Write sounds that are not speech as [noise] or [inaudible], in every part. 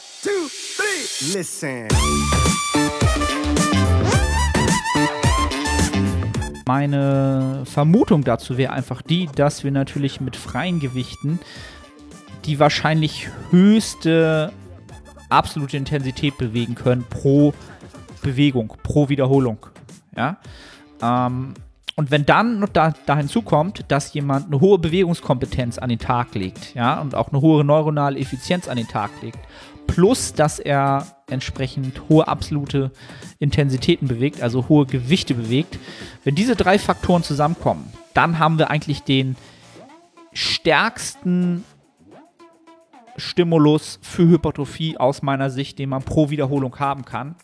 One, two, three. Listen. Meine Vermutung dazu wäre einfach die, dass wir natürlich mit freien Gewichten die wahrscheinlich höchste absolute Intensität bewegen können pro Bewegung, pro Wiederholung. Ja. Ähm, und wenn dann noch da, da hinzukommt, dass jemand eine hohe Bewegungskompetenz an den Tag legt, ja, und auch eine hohe neuronale Effizienz an den Tag legt, plus dass er entsprechend hohe absolute Intensitäten bewegt, also hohe Gewichte bewegt, wenn diese drei Faktoren zusammenkommen, dann haben wir eigentlich den stärksten Stimulus für Hypertrophie aus meiner Sicht, den man pro Wiederholung haben kann.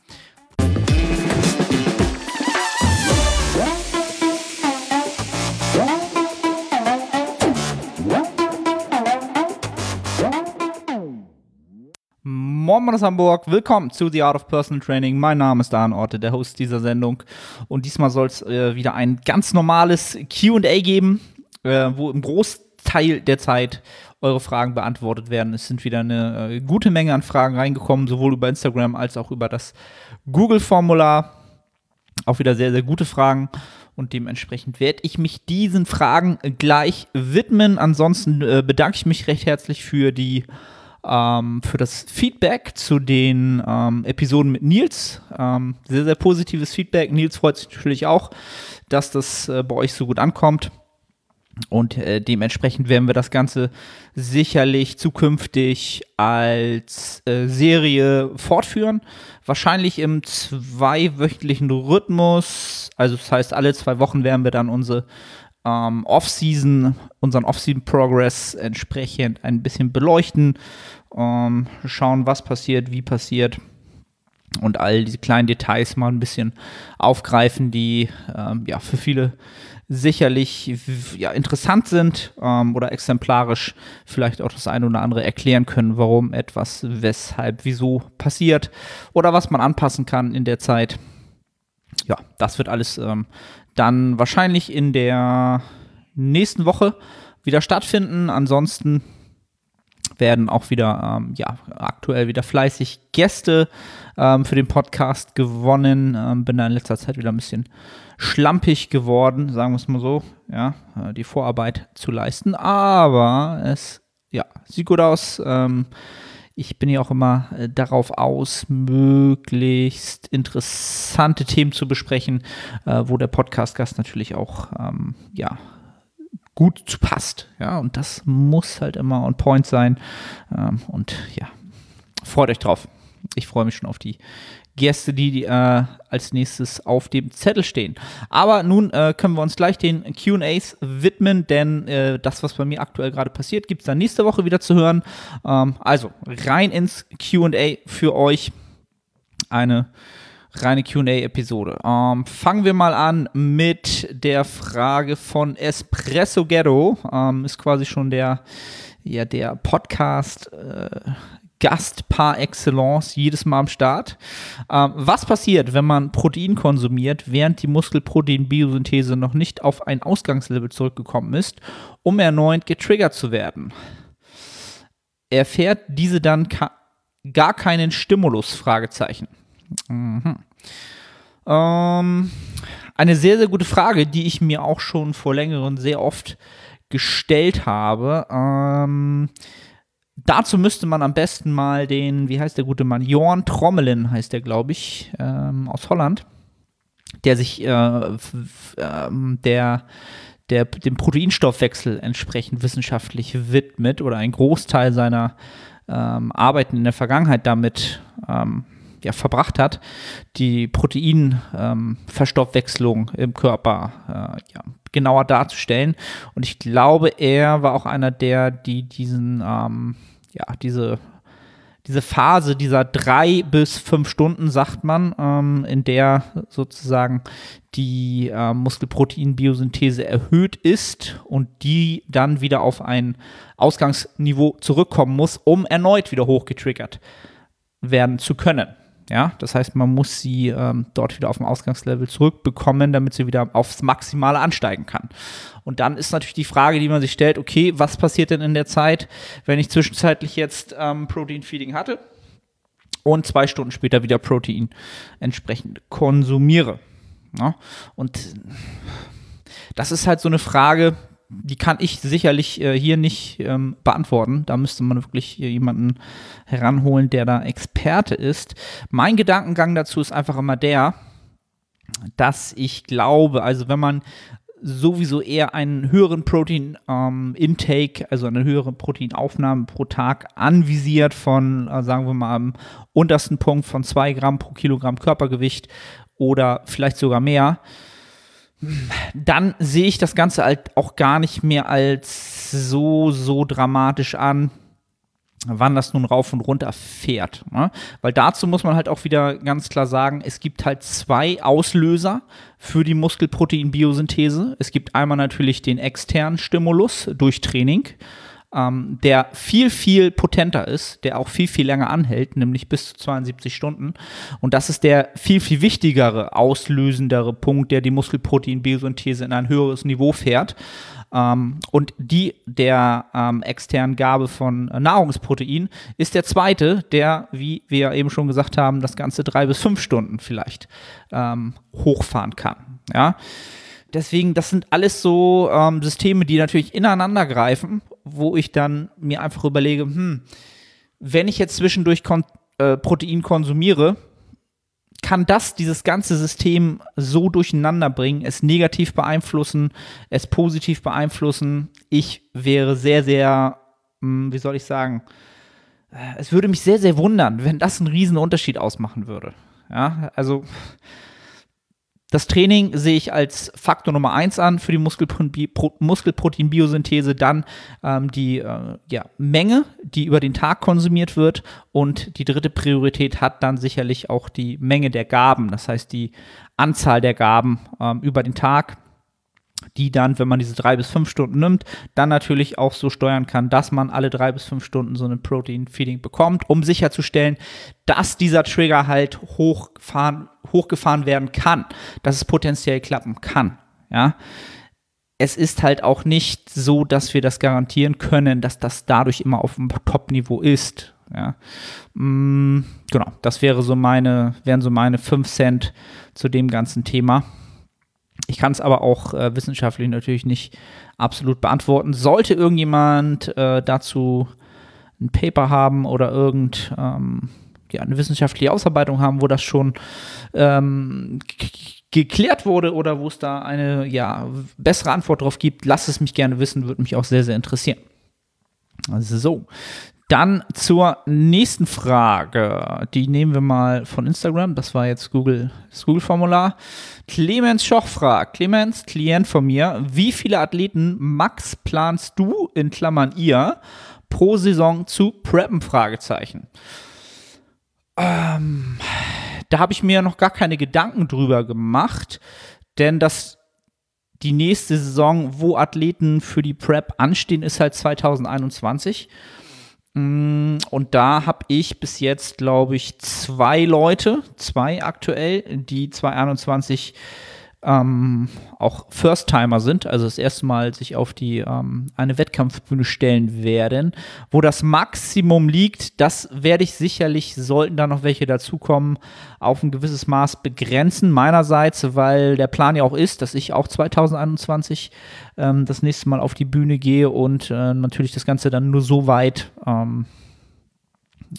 Moin aus Hamburg, willkommen zu The Art of Personal Training. Mein Name ist Dan Orte, der Host dieser Sendung. Und diesmal soll es äh, wieder ein ganz normales QA geben, äh, wo im Großteil der Zeit eure Fragen beantwortet werden. Es sind wieder eine äh, gute Menge an Fragen reingekommen, sowohl über Instagram als auch über das Google-Formular. Auch wieder sehr, sehr gute Fragen. Und dementsprechend werde ich mich diesen Fragen gleich widmen. Ansonsten äh, bedanke ich mich recht herzlich für die ähm, für das Feedback zu den ähm, Episoden mit Nils. Ähm, sehr, sehr positives Feedback. Nils freut sich natürlich auch, dass das äh, bei euch so gut ankommt. Und äh, dementsprechend werden wir das Ganze sicherlich zukünftig als äh, Serie fortführen. Wahrscheinlich im zweiwöchentlichen Rhythmus. Also das heißt, alle zwei Wochen werden wir dann unsere ähm, Off-Season, unseren Off-Season-Progress entsprechend ein bisschen beleuchten. Ähm, schauen, was passiert, wie passiert und all diese kleinen Details mal ein bisschen aufgreifen, die ähm, ja für viele sicherlich ja, interessant sind ähm, oder exemplarisch vielleicht auch das eine oder andere erklären können, warum etwas, weshalb, wieso passiert oder was man anpassen kann in der Zeit. Ja, das wird alles ähm, dann wahrscheinlich in der nächsten Woche wieder stattfinden. Ansonsten werden auch wieder, ähm, ja, aktuell wieder fleißig Gäste ähm, für den Podcast gewonnen. Ähm, bin da in letzter Zeit wieder ein bisschen schlampig geworden, sagen wir es mal so, ja, äh, die Vorarbeit zu leisten. Aber es, ja, sieht gut aus. Ähm, ich bin ja auch immer äh, darauf aus, möglichst interessante Themen zu besprechen, äh, wo der Podcast-Gast natürlich auch, ähm, ja, gut zu passt. Ja, und das muss halt immer on point sein. Ähm, und ja, freut euch drauf. Ich freue mich schon auf die Gäste, die äh, als nächstes auf dem Zettel stehen. Aber nun äh, können wir uns gleich den QAs widmen, denn äh, das, was bei mir aktuell gerade passiert, gibt es dann nächste Woche wieder zu hören. Ähm, also rein ins QA für euch. Eine reine QA-Episode. Ähm, fangen wir mal an mit der Frage von Espresso Ghetto. Ähm, ist quasi schon der, ja, der Podcast. Äh, Gast par excellence jedes Mal am Start. Ähm, was passiert, wenn man Protein konsumiert, während die Muskelproteinbiosynthese noch nicht auf ein Ausgangslevel zurückgekommen ist, um erneut getriggert zu werden? Erfährt diese dann gar keinen Stimulus? Fragezeichen. Mhm. Ähm, eine sehr, sehr gute Frage, die ich mir auch schon vor längerem sehr oft gestellt habe. Ähm, dazu müsste man am besten mal den, wie heißt der gute Mann? Jorn Trommelin heißt der, glaube ich, ähm, aus Holland, der sich äh, ähm, der, der dem Proteinstoffwechsel entsprechend wissenschaftlich widmet oder einen Großteil seiner ähm, Arbeiten in der Vergangenheit damit ähm, ja, verbracht hat, die Proteinverstoffwechslung ähm, im Körper äh, ja, genauer darzustellen. Und ich glaube, er war auch einer der, die diesen, ähm, ja, diese diese Phase dieser drei bis fünf Stunden, sagt man, ähm, in der sozusagen die äh, Muskelproteinbiosynthese erhöht ist und die dann wieder auf ein Ausgangsniveau zurückkommen muss, um erneut wieder hochgetriggert werden zu können. Ja, das heißt, man muss sie ähm, dort wieder auf dem Ausgangslevel zurückbekommen, damit sie wieder aufs Maximale ansteigen kann. Und dann ist natürlich die Frage, die man sich stellt, okay, was passiert denn in der Zeit, wenn ich zwischenzeitlich jetzt ähm, Protein Feeding hatte und zwei Stunden später wieder Protein entsprechend konsumiere. Ja? Und das ist halt so eine Frage, die kann ich sicherlich äh, hier nicht ähm, beantworten. Da müsste man wirklich jemanden heranholen, der da Experte ist. Mein Gedankengang dazu ist einfach immer der, dass ich glaube, also wenn man sowieso eher einen höheren Protein-Intake, ähm, also eine höhere Proteinaufnahme pro Tag anvisiert von, äh, sagen wir mal, am untersten Punkt von 2 Gramm pro Kilogramm Körpergewicht oder vielleicht sogar mehr, dann sehe ich das Ganze halt auch gar nicht mehr als so, so dramatisch an, wann das nun rauf und runter fährt. Ne? Weil dazu muss man halt auch wieder ganz klar sagen, es gibt halt zwei Auslöser für die Muskelprotein-Biosynthese. Es gibt einmal natürlich den externen Stimulus durch Training ähm, der viel, viel potenter ist, der auch viel, viel länger anhält, nämlich bis zu 72 Stunden. Und das ist der viel, viel wichtigere, auslösendere Punkt, der die Muskelprotein-Biosynthese in ein höheres Niveau fährt. Ähm, und die der ähm, externen Gabe von Nahrungsprotein ist der zweite, der, wie wir eben schon gesagt haben, das Ganze drei bis fünf Stunden vielleicht ähm, hochfahren kann. Ja. Deswegen, das sind alles so ähm, Systeme, die natürlich ineinander greifen wo ich dann mir einfach überlege, hm, wenn ich jetzt zwischendurch kon äh, Protein konsumiere, kann das dieses ganze System so durcheinander bringen, es negativ beeinflussen, es positiv beeinflussen. Ich wäre sehr, sehr, hm, wie soll ich sagen, äh, es würde mich sehr, sehr wundern, wenn das einen riesen Unterschied ausmachen würde. Ja, also das Training sehe ich als Faktor Nummer eins an für die Muskelprotein-Biosynthese, dann ähm, die äh, ja, Menge, die über den Tag konsumiert wird und die dritte Priorität hat dann sicherlich auch die Menge der Gaben, das heißt die Anzahl der Gaben ähm, über den Tag die dann, wenn man diese drei bis fünf Stunden nimmt, dann natürlich auch so steuern kann, dass man alle drei bis fünf Stunden so eine Protein-Feeding bekommt, um sicherzustellen, dass dieser Trigger halt hochfahren, hochgefahren werden kann, dass es potenziell klappen kann. Ja. Es ist halt auch nicht so, dass wir das garantieren können, dass das dadurch immer auf dem Top-Niveau ist. Ja. Mm, genau, das wäre so meine, wären so meine 5 Cent zu dem ganzen Thema. Ich kann es aber auch äh, wissenschaftlich natürlich nicht absolut beantworten. Sollte irgendjemand äh, dazu ein Paper haben oder irgend ähm, ja, eine wissenschaftliche Ausarbeitung haben, wo das schon ähm, geklärt wurde oder wo es da eine ja, bessere Antwort drauf gibt, lasst es mich gerne wissen, würde mich auch sehr, sehr interessieren. Also so, dann zur nächsten Frage. Die nehmen wir mal von Instagram. Das war jetzt Google, das Google-Formular. Clemens Schoch fragt, Clemens, Klient von mir, wie viele Athleten max planst du, in Klammern ihr, pro Saison zu preppen? Fragezeichen. Ähm, da habe ich mir noch gar keine Gedanken drüber gemacht, denn das die nächste Saison, wo Athleten für die Prep anstehen, ist halt 2021. Mm, und da habe ich bis jetzt, glaube ich, zwei Leute, zwei aktuell, die 2021 ähm, auch First-Timer sind, also das erste Mal sich auf die ähm, eine Wettkampfbühne stellen werden, wo das Maximum liegt, das werde ich sicherlich, sollten da noch welche dazukommen, auf ein gewisses Maß begrenzen meinerseits, weil der Plan ja auch ist, dass ich auch 2021 ähm, das nächste Mal auf die Bühne gehe und äh, natürlich das Ganze dann nur so weit ähm,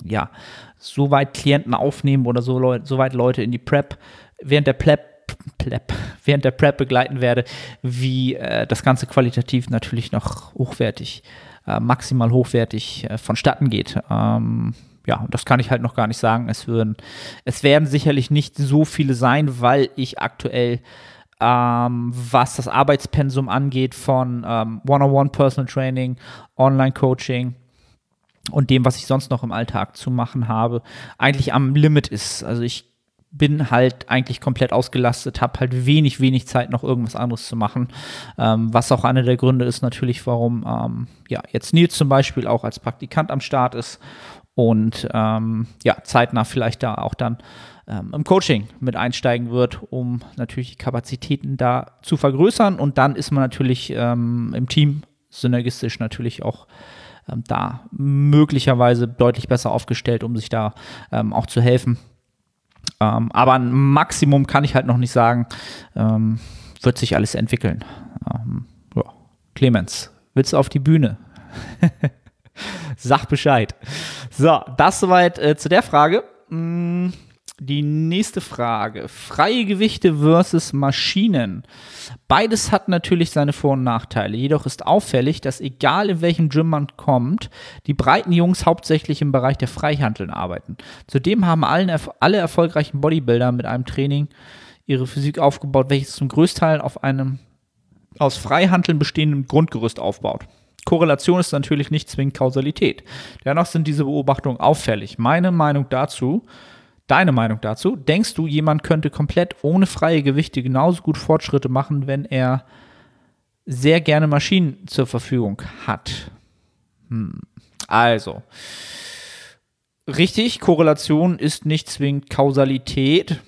ja, so weit Klienten aufnehmen oder so, Leut so weit Leute in die Prep während der Prep Prep, während der Prep begleiten werde, wie äh, das Ganze qualitativ natürlich noch hochwertig, äh, maximal hochwertig äh, vonstatten geht. Ähm, ja, das kann ich halt noch gar nicht sagen. Es, würden, es werden sicherlich nicht so viele sein, weil ich aktuell, ähm, was das Arbeitspensum angeht, von ähm, One-on-One Personal Training, Online-Coaching, und dem, was ich sonst noch im Alltag zu machen habe, eigentlich am Limit ist. Also ich bin halt eigentlich komplett ausgelastet, habe halt wenig, wenig Zeit, noch irgendwas anderes zu machen. Ähm, was auch einer der Gründe ist natürlich, warum ähm, ja, jetzt Nils zum Beispiel auch als Praktikant am Start ist und ähm, ja, zeitnah vielleicht da auch dann ähm, im Coaching mit einsteigen wird, um natürlich die Kapazitäten da zu vergrößern. Und dann ist man natürlich ähm, im Team synergistisch natürlich auch ähm, da möglicherweise deutlich besser aufgestellt, um sich da auch zu helfen. Ähm, aber ein Maximum kann ich halt noch nicht sagen. Ähm, wird sich alles entwickeln. ja. Clemens, willst du auf die Bühne? [laughs] Sag Bescheid. So, das soweit äh, zu der Frage. Mm, die nächste Frage. Freie Gewichte versus Maschinen. Beides hat natürlich seine Vor- und Nachteile. Jedoch ist auffällig, dass egal in welchem Gym man kommt, die breiten Jungs hauptsächlich im Bereich der Freihandeln arbeiten. Zudem haben allen, alle erfolgreichen Bodybuilder mit einem Training ihre Physik aufgebaut, welches zum Größteil auf einem aus Freihandeln bestehenden Grundgerüst aufbaut. Korrelation ist natürlich nicht zwingend Kausalität. Dennoch sind diese Beobachtungen auffällig. Meine Meinung dazu Deine Meinung dazu? Denkst du, jemand könnte komplett ohne freie Gewichte genauso gut Fortschritte machen, wenn er sehr gerne Maschinen zur Verfügung hat? Hm. Also, richtig, Korrelation ist nicht zwingend Kausalität.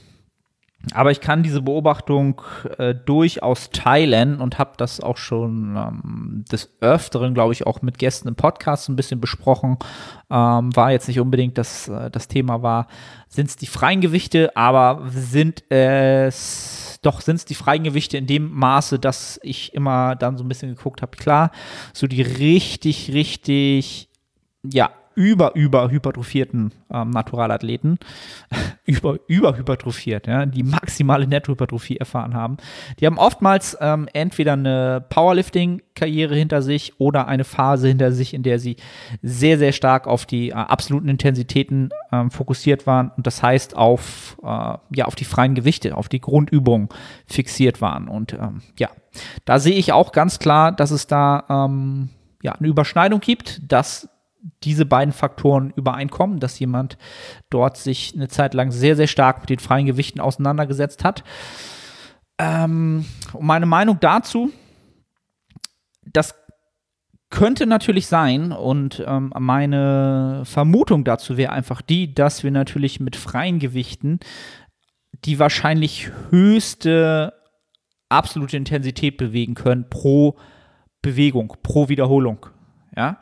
Aber ich kann diese Beobachtung äh, durchaus teilen und habe das auch schon ähm, des Öfteren, glaube ich, auch mit Gästen im Podcast ein bisschen besprochen. Ähm, war jetzt nicht unbedingt das, äh, das Thema war, sind es die freien Gewichte, aber sind es doch sind es die freien Gewichte in dem Maße, dass ich immer dann so ein bisschen geguckt habe, klar, so die richtig, richtig, ja, über, über hypertrophierten ähm, Naturalathleten, [laughs] über, über hypertrophiert, ja, die maximale Nettohypertrophie erfahren haben, die haben oftmals ähm, entweder eine Powerlifting-Karriere hinter sich oder eine Phase hinter sich, in der sie sehr, sehr stark auf die äh, absoluten Intensitäten ähm, fokussiert waren und das heißt auf, äh, ja, auf die freien Gewichte, auf die Grundübungen fixiert waren. Und ähm, ja, da sehe ich auch ganz klar, dass es da ähm, ja, eine Überschneidung gibt, dass diese beiden Faktoren übereinkommen, dass jemand dort sich eine Zeit lang sehr, sehr stark mit den freien Gewichten auseinandergesetzt hat. Ähm, meine Meinung dazu, das könnte natürlich sein und ähm, meine Vermutung dazu wäre einfach die, dass wir natürlich mit freien Gewichten die wahrscheinlich höchste absolute Intensität bewegen können pro Bewegung, pro Wiederholung. Ja,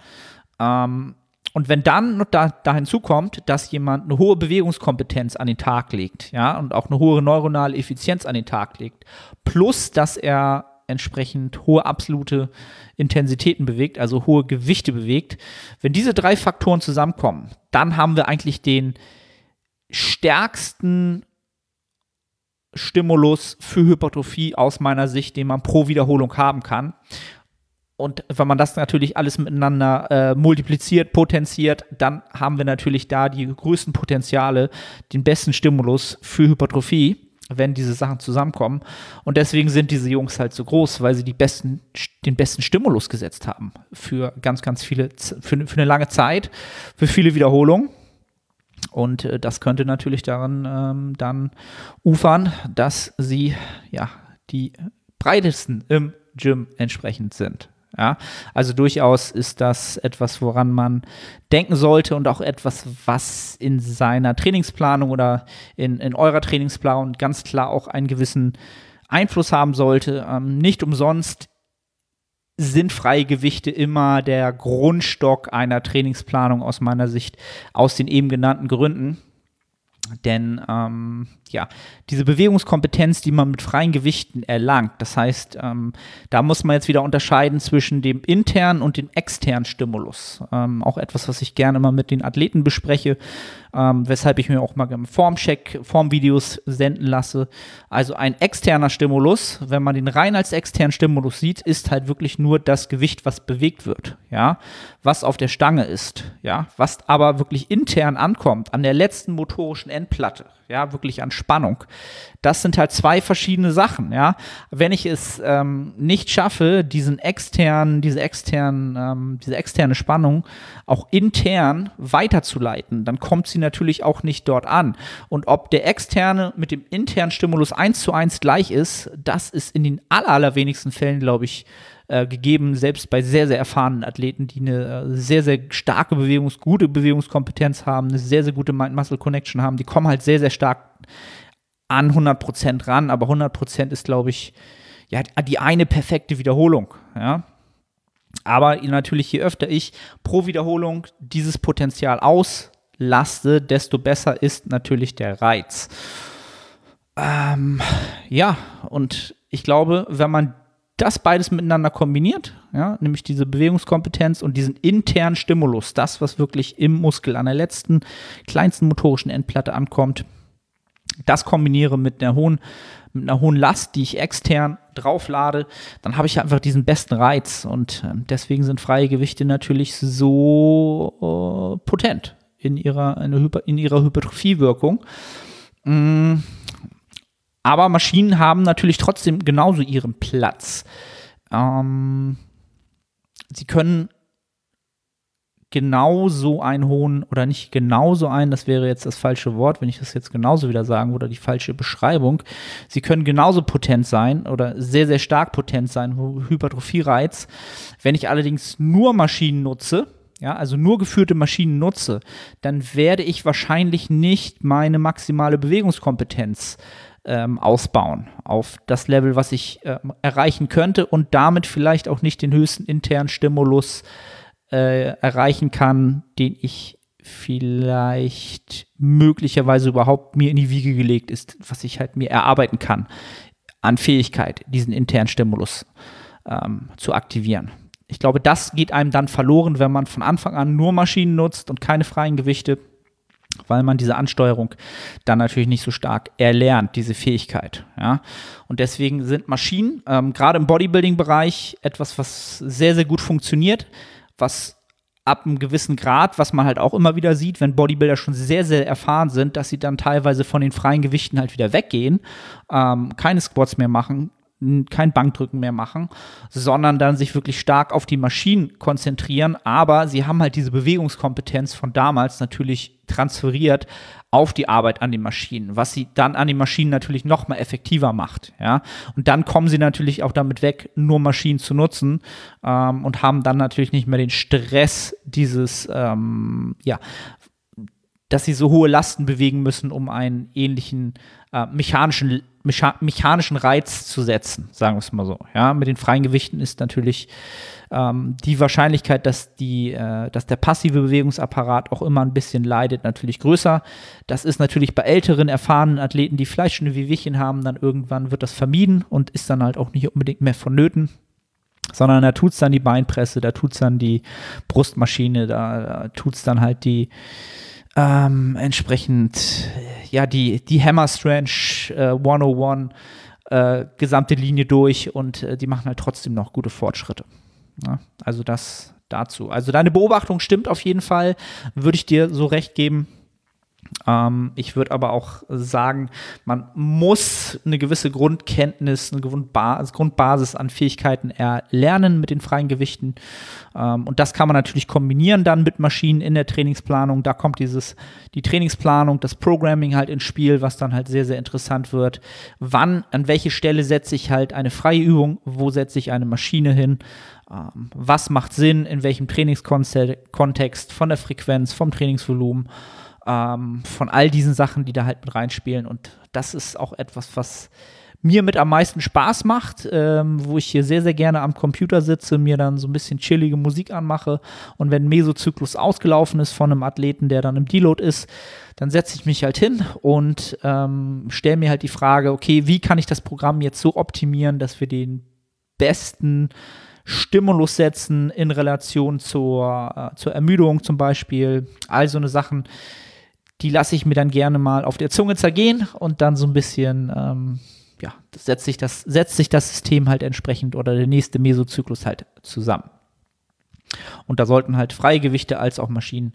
ähm, und wenn dann noch da, da hinzukommt, dass jemand eine hohe Bewegungskompetenz an den Tag legt, ja, und auch eine hohe neuronale Effizienz an den Tag legt, plus dass er entsprechend hohe absolute Intensitäten bewegt, also hohe Gewichte bewegt, wenn diese drei Faktoren zusammenkommen, dann haben wir eigentlich den stärksten Stimulus für Hypertrophie aus meiner Sicht, den man pro Wiederholung haben kann. Und wenn man das natürlich alles miteinander äh, multipliziert, potenziert, dann haben wir natürlich da die größten Potenziale, den besten Stimulus für Hypertrophie, wenn diese Sachen zusammenkommen. Und deswegen sind diese Jungs halt so groß, weil sie die besten, den besten Stimulus gesetzt haben für ganz, ganz viele, für, für eine lange Zeit, für viele Wiederholungen. Und äh, das könnte natürlich daran ähm, dann ufern, dass sie ja die breitesten im Gym entsprechend sind. Ja, also durchaus ist das etwas, woran man denken sollte und auch etwas, was in seiner Trainingsplanung oder in, in eurer Trainingsplanung ganz klar auch einen gewissen Einfluss haben sollte. Ähm, nicht umsonst sind freie Gewichte immer der Grundstock einer Trainingsplanung aus meiner Sicht aus den eben genannten Gründen. Denn ähm, ja, diese Bewegungskompetenz, die man mit freien Gewichten erlangt, das heißt, ähm, da muss man jetzt wieder unterscheiden zwischen dem internen und dem externen Stimulus. Ähm, auch etwas, was ich gerne mal mit den Athleten bespreche, ähm, weshalb ich mir auch mal Formcheck, Formvideos senden lasse. Also ein externer Stimulus, wenn man den rein als externen Stimulus sieht, ist halt wirklich nur das Gewicht, was bewegt wird, ja, was auf der Stange ist, ja, was aber wirklich intern ankommt, an der letzten motorischen Endplatte, ja, wirklich an Spannung. Das sind halt zwei verschiedene Sachen, ja. Wenn ich es ähm, nicht schaffe, diesen externen, diese externen, ähm, diese externe Spannung auch intern weiterzuleiten, dann kommt sie natürlich auch nicht dort an. Und ob der externe mit dem internen Stimulus eins zu eins gleich ist, das ist in den aller, allerwenigsten Fällen, glaube ich, äh, gegeben, selbst bei sehr, sehr erfahrenen Athleten, die eine äh, sehr, sehr starke Bewegungs-, gute Bewegungskompetenz haben, eine sehr, sehr gute Mind-Muscle-Connection haben, die kommen halt sehr, sehr stark an 100% ran, aber 100% ist, glaube ich, ja, die eine perfekte Wiederholung, ja. Aber natürlich, je öfter ich pro Wiederholung dieses Potenzial auslaste, desto besser ist natürlich der Reiz. Ähm, ja, und ich glaube, wenn man das beides miteinander kombiniert, ja, nämlich diese Bewegungskompetenz und diesen internen Stimulus, das, was wirklich im Muskel an der letzten, kleinsten motorischen Endplatte ankommt, das kombiniere mit einer hohen, mit einer hohen Last, die ich extern drauflade, dann habe ich einfach diesen besten Reiz. Und äh, deswegen sind freie Gewichte natürlich so äh, potent in ihrer, in, ihrer Hypertrophiewirkung. Mm aber Maschinen haben natürlich trotzdem genauso ihren Platz. Ähm, sie können genauso einen hohen oder nicht genauso einen, das wäre jetzt das falsche Wort, wenn ich das jetzt genauso wieder sagen oder die falsche Beschreibung. Sie können genauso potent sein oder sehr, sehr stark potent sein, Hypertrophie-Reiz. Wenn ich allerdings nur Maschinen nutze, ja, also nur geführte Maschinen nutze, dann werde ich wahrscheinlich nicht meine maximale Bewegungskompetenz ähm, ausbauen auf das Level, was ich äh, erreichen könnte und damit vielleicht auch nicht den höchsten internen Stimulus äh, erreichen kann, den ich vielleicht möglicherweise überhaupt mir in die Wiege gelegt ist, was ich halt mir erarbeiten kann an Fähigkeit, diesen internen Stimulus ähm, zu aktivieren. Ich glaube, das geht einem dann verloren, wenn man von Anfang an nur Maschinen nutzt und keine freien Gewichte weil man diese Ansteuerung dann natürlich nicht so stark erlernt, diese Fähigkeit. Ja? Und deswegen sind Maschinen, ähm, gerade im Bodybuilding-Bereich, etwas, was sehr, sehr gut funktioniert, was ab einem gewissen Grad, was man halt auch immer wieder sieht, wenn Bodybuilder schon sehr, sehr erfahren sind, dass sie dann teilweise von den freien Gewichten halt wieder weggehen, ähm, keine Squats mehr machen, kein Bankdrücken mehr machen, sondern dann sich wirklich stark auf die Maschinen konzentrieren. Aber sie haben halt diese Bewegungskompetenz von damals natürlich transferiert auf die Arbeit an den Maschinen, was sie dann an den Maschinen natürlich noch mal effektiver macht. Ja? Und dann kommen sie natürlich auch damit weg, nur Maschinen zu nutzen ähm, und haben dann natürlich nicht mehr den Stress dieses, ähm, ja, dass sie so hohe Lasten bewegen müssen, um einen ähnlichen äh, mechanischen, mecha mechanischen Reiz zu setzen, sagen wir es mal so. Ja, mit den freien Gewichten ist natürlich ähm, die Wahrscheinlichkeit, dass, die, äh, dass der passive Bewegungsapparat auch immer ein bisschen leidet, natürlich größer. Das ist natürlich bei älteren, erfahrenen Athleten, die vielleicht schon ein Wehwehchen haben, dann irgendwann wird das vermieden und ist dann halt auch nicht unbedingt mehr vonnöten sondern da tut es dann die Beinpresse, da tut es dann die Brustmaschine, da, da tut es dann halt die, ähm, entsprechend, ja, die, die Hammer Strange äh, 101 äh, gesamte Linie durch und äh, die machen halt trotzdem noch gute Fortschritte. Ja, also das dazu. Also deine Beobachtung stimmt auf jeden Fall, würde ich dir so recht geben. Ähm, ich würde aber auch sagen, man muss eine gewisse Grundkenntnis, eine Grundbasis an Fähigkeiten erlernen mit den freien Gewichten. Ähm, und das kann man natürlich kombinieren dann mit Maschinen in der Trainingsplanung. Da kommt dieses, die Trainingsplanung, das Programming halt ins Spiel, was dann halt sehr, sehr interessant wird. Wann, an welche Stelle setze ich halt eine freie Übung, wo setze ich eine Maschine hin? Ähm, was macht Sinn, in welchem Trainingskontext, von der Frequenz, vom Trainingsvolumen? Ähm, von all diesen Sachen, die da halt mit reinspielen. Und das ist auch etwas, was mir mit am meisten Spaß macht, ähm, wo ich hier sehr, sehr gerne am Computer sitze, mir dann so ein bisschen chillige Musik anmache und wenn Mesozyklus ausgelaufen ist von einem Athleten, der dann im Deload ist, dann setze ich mich halt hin und ähm, stelle mir halt die Frage, okay, wie kann ich das Programm jetzt so optimieren, dass wir den besten Stimulus setzen in Relation zur, äh, zur Ermüdung zum Beispiel, all so eine Sachen die lasse ich mir dann gerne mal auf der Zunge zergehen und dann so ein bisschen, ähm, ja, setzt sich, das, setzt sich das System halt entsprechend oder der nächste Mesozyklus halt zusammen. Und da sollten halt freie Gewichte als auch Maschinen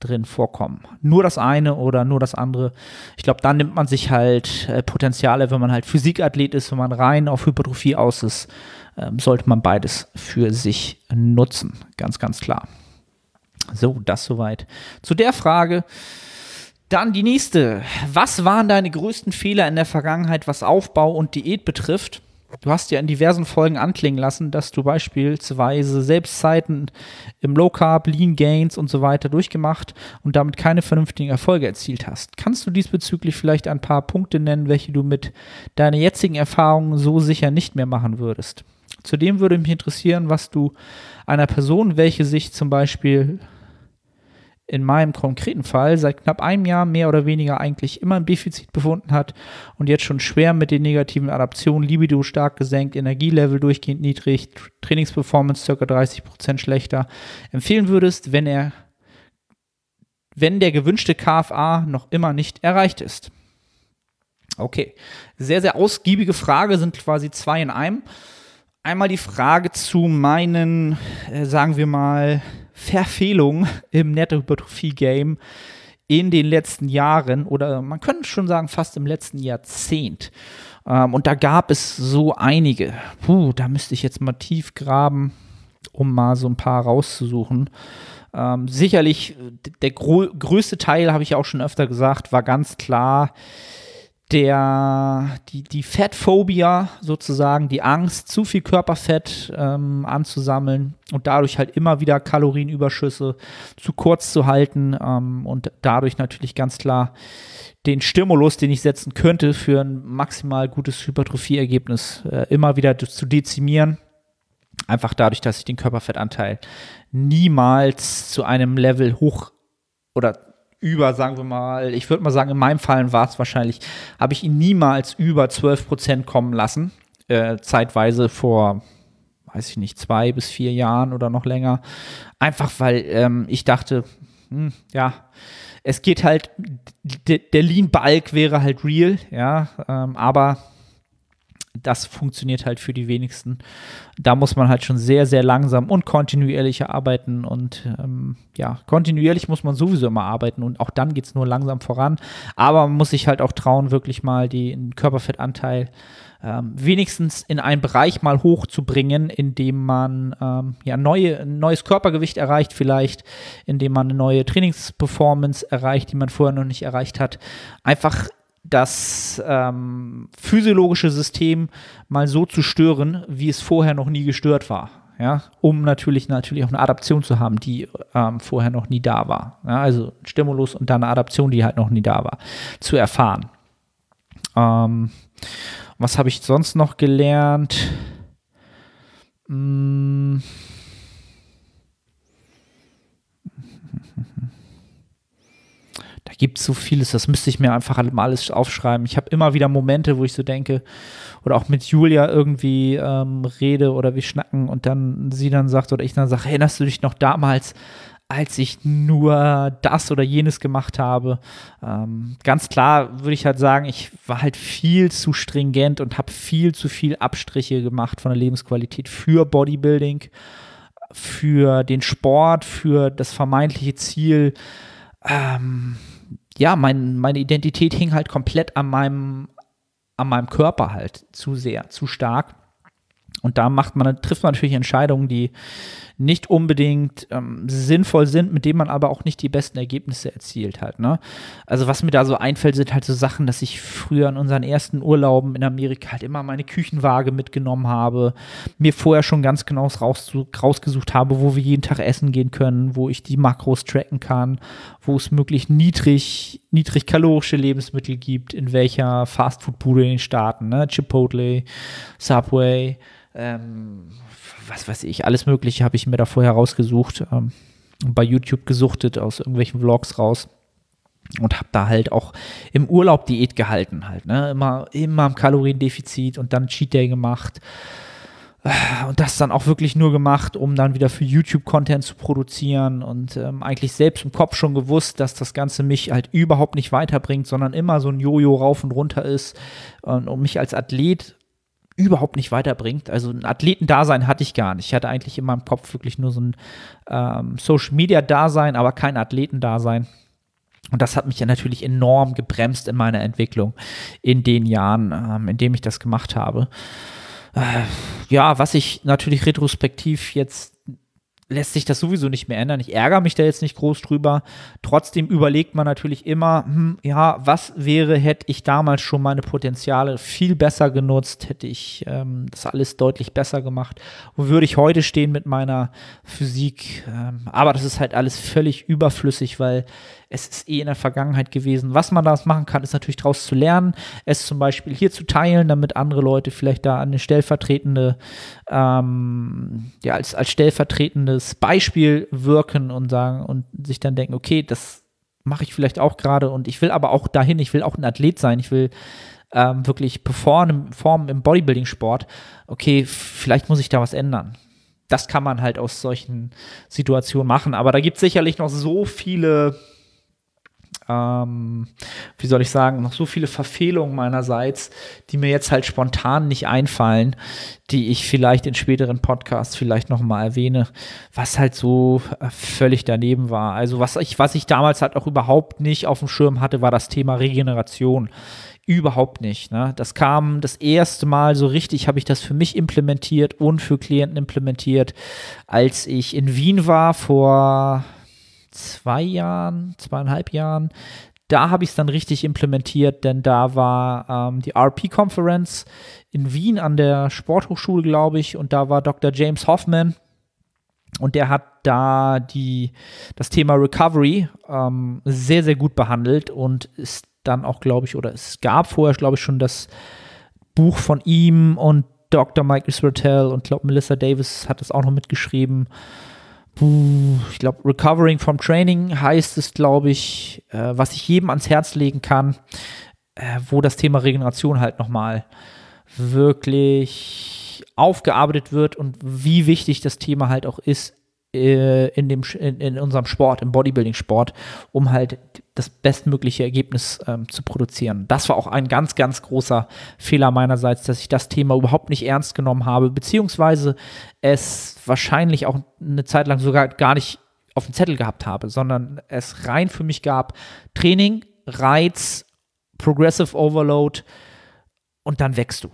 drin vorkommen. Nur das eine oder nur das andere. Ich glaube, dann nimmt man sich halt äh, Potenziale, wenn man halt Physikathlet ist, wenn man rein auf Hypertrophie aus ist, äh, sollte man beides für sich nutzen. Ganz, ganz klar. So, das soweit. Zu der Frage, dann die nächste. Was waren deine größten Fehler in der Vergangenheit, was Aufbau und Diät betrifft? Du hast ja in diversen Folgen anklingen lassen, dass du beispielsweise Selbstzeiten im Low Carb, Lean Gains und so weiter durchgemacht und damit keine vernünftigen Erfolge erzielt hast. Kannst du diesbezüglich vielleicht ein paar Punkte nennen, welche du mit deiner jetzigen Erfahrung so sicher nicht mehr machen würdest? Zudem würde mich interessieren, was du einer Person, welche sich zum Beispiel in meinem konkreten Fall seit knapp einem Jahr mehr oder weniger eigentlich immer ein Defizit befunden hat und jetzt schon schwer mit den negativen Adaptionen, Libido stark gesenkt, Energielevel durchgehend niedrig, Trainingsperformance ca. 30% schlechter, empfehlen würdest, wenn er wenn der gewünschte KFA noch immer nicht erreicht ist. Okay, sehr, sehr ausgiebige Frage, sind quasi zwei in einem. Einmal die Frage zu meinen, äh, sagen wir mal, Verfehlung im Nettohypertrophie-Game in den letzten Jahren oder man könnte schon sagen fast im letzten Jahrzehnt. Ähm, und da gab es so einige. Puh, da müsste ich jetzt mal tief graben, um mal so ein paar rauszusuchen. Ähm, sicherlich der größte Teil, habe ich auch schon öfter gesagt, war ganz klar der, die, die Fettphobia sozusagen, die Angst, zu viel Körperfett ähm, anzusammeln und dadurch halt immer wieder Kalorienüberschüsse zu kurz zu halten ähm, und dadurch natürlich ganz klar den Stimulus, den ich setzen könnte für ein maximal gutes Hypertrophie-Ergebnis, äh, immer wieder zu dezimieren. Einfach dadurch, dass ich den Körperfettanteil niemals zu einem Level hoch oder über, sagen wir mal, ich würde mal sagen, in meinem Fall war es wahrscheinlich, habe ich ihn niemals über 12 Prozent kommen lassen. Äh, zeitweise vor, weiß ich nicht, zwei bis vier Jahren oder noch länger. Einfach weil ähm, ich dachte, hm, ja, es geht halt, der Lean Bulk wäre halt real, ja, ähm, aber das funktioniert halt für die wenigsten. Da muss man halt schon sehr, sehr langsam und kontinuierlich arbeiten. Und ähm, ja, kontinuierlich muss man sowieso immer arbeiten und auch dann geht es nur langsam voran. Aber man muss sich halt auch trauen, wirklich mal den Körperfettanteil ähm, wenigstens in einen Bereich mal hochzubringen, in dem man ähm, ja neue, ein neues Körpergewicht erreicht, vielleicht, indem man eine neue Trainingsperformance erreicht, die man vorher noch nicht erreicht hat. Einfach das ähm, physiologische System mal so zu stören, wie es vorher noch nie gestört war. Ja, um natürlich natürlich auch eine Adaption zu haben, die ähm, vorher noch nie da war. Ja, also Stimulus und dann eine Adaption, die halt noch nie da war, zu erfahren. Ähm, was habe ich sonst noch gelernt? Hm. Gibt so vieles, das müsste ich mir einfach mal alles aufschreiben. Ich habe immer wieder Momente, wo ich so denke, oder auch mit Julia irgendwie ähm, rede oder wir schnacken und dann sie dann sagt oder ich dann sage, erinnerst du dich noch damals, als ich nur das oder jenes gemacht habe. Ähm, ganz klar würde ich halt sagen, ich war halt viel zu stringent und habe viel zu viel Abstriche gemacht von der Lebensqualität für Bodybuilding, für den Sport, für das vermeintliche Ziel. Ähm, ja, mein, meine Identität hing halt komplett an meinem, an meinem Körper halt zu sehr, zu stark. Und da macht man, trifft man natürlich Entscheidungen, die nicht unbedingt ähm, sinnvoll sind, mit denen man aber auch nicht die besten Ergebnisse erzielt halt. Ne? Also was mir da so einfällt, sind halt so Sachen, dass ich früher in unseren ersten Urlauben in Amerika halt immer meine Küchenwaage mitgenommen habe, mir vorher schon ganz genau raus, rausgesucht habe, wo wir jeden Tag essen gehen können, wo ich die Makros tracken kann, wo es möglichst niedrig, niedrig kalorische Lebensmittel gibt, in welcher Fastfood-Bude in den Staaten, ne? Chipotle, Subway, ähm, was weiß ich, alles Mögliche habe ich mir da vorher rausgesucht, ähm, bei YouTube gesuchtet, aus irgendwelchen Vlogs raus und habe da halt auch im Urlaub Diät gehalten halt, ne? Immer, immer am Kaloriendefizit und dann Cheat Day gemacht. Äh, und das dann auch wirklich nur gemacht, um dann wieder für YouTube Content zu produzieren und ähm, eigentlich selbst im Kopf schon gewusst, dass das Ganze mich halt überhaupt nicht weiterbringt, sondern immer so ein Jojo rauf und runter ist und, und mich als Athlet überhaupt nicht weiterbringt. Also ein Athletendasein hatte ich gar nicht. Ich hatte eigentlich in meinem Kopf wirklich nur so ein ähm, Social-Media-Dasein, aber kein Athletendasein. Und das hat mich ja natürlich enorm gebremst in meiner Entwicklung in den Jahren, ähm, in dem ich das gemacht habe. Äh, ja, was ich natürlich retrospektiv jetzt lässt sich das sowieso nicht mehr ändern. Ich ärgere mich da jetzt nicht groß drüber. Trotzdem überlegt man natürlich immer, hm, ja, was wäre, hätte ich damals schon meine Potenziale viel besser genutzt, hätte ich ähm, das alles deutlich besser gemacht. Wo würde ich heute stehen mit meiner Physik? Ähm, aber das ist halt alles völlig überflüssig, weil es ist eh in der Vergangenheit gewesen. Was man daraus machen kann, ist natürlich daraus zu lernen, es zum Beispiel hier zu teilen, damit andere Leute vielleicht da eine stellvertretende, ähm, ja, als, als stellvertretendes Beispiel wirken und sagen und sich dann denken, okay, das mache ich vielleicht auch gerade und ich will aber auch dahin, ich will auch ein Athlet sein, ich will ähm, wirklich performen, performen im Bodybuilding-Sport. Okay, vielleicht muss ich da was ändern das kann man halt aus solchen Situationen machen. Aber da gibt es sicherlich noch so viele ähm, wie soll ich sagen, noch so viele Verfehlungen meinerseits, die mir jetzt halt spontan nicht einfallen, die ich vielleicht in späteren Podcasts vielleicht noch mal erwähne, was halt so äh, völlig daneben war. Also was ich, was ich damals halt auch überhaupt nicht auf dem Schirm hatte, war das Thema Regeneration. Überhaupt nicht. Ne? Das kam das erste Mal so richtig, habe ich das für mich implementiert und für Klienten implementiert, als ich in Wien war vor zwei Jahren, zweieinhalb Jahren. Da habe ich es dann richtig implementiert, denn da war ähm, die RP-Conference in Wien an der Sporthochschule, glaube ich, und da war Dr. James Hoffman. Und der hat da die, das Thema Recovery ähm, sehr, sehr gut behandelt und ist dann auch, glaube ich, oder es gab vorher, glaube ich, schon das Buch von ihm und Dr. Mike Israel und glaube Melissa Davis hat das auch noch mitgeschrieben ich glaube, Recovering from Training heißt es, glaube ich, äh, was ich jedem ans Herz legen kann, äh, wo das Thema Regeneration halt nochmal wirklich aufgearbeitet wird und wie wichtig das Thema halt auch ist äh, in, dem, in, in unserem Sport, im Bodybuilding-Sport, um halt das bestmögliche Ergebnis ähm, zu produzieren. Das war auch ein ganz, ganz großer Fehler meinerseits, dass ich das Thema überhaupt nicht ernst genommen habe, beziehungsweise es wahrscheinlich auch eine Zeit lang sogar gar nicht auf dem Zettel gehabt habe, sondern es rein für mich gab Training, Reiz, Progressive Overload und dann wächst du.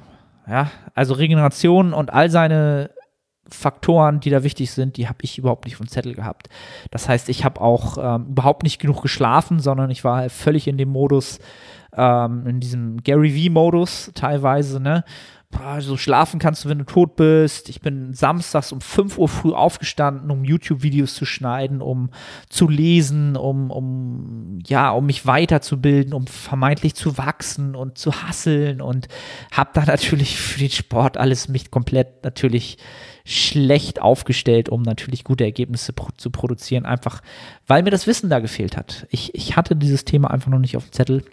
Ja, also Regeneration und all seine Faktoren, die da wichtig sind, die habe ich überhaupt nicht vom Zettel gehabt. Das heißt, ich habe auch ähm, überhaupt nicht genug geschlafen, sondern ich war völlig in dem Modus, ähm, in diesem Gary V-Modus teilweise, ne? So schlafen kannst du, wenn du tot bist. Ich bin samstags um 5 Uhr früh aufgestanden, um YouTube-Videos zu schneiden, um zu lesen, um, um, ja, um mich weiterzubilden, um vermeintlich zu wachsen und zu hasseln und habe da [laughs] natürlich für den Sport alles mich komplett natürlich schlecht aufgestellt, um natürlich gute Ergebnisse pro zu produzieren, einfach weil mir das Wissen da gefehlt hat. Ich, ich hatte dieses Thema einfach noch nicht auf dem Zettel.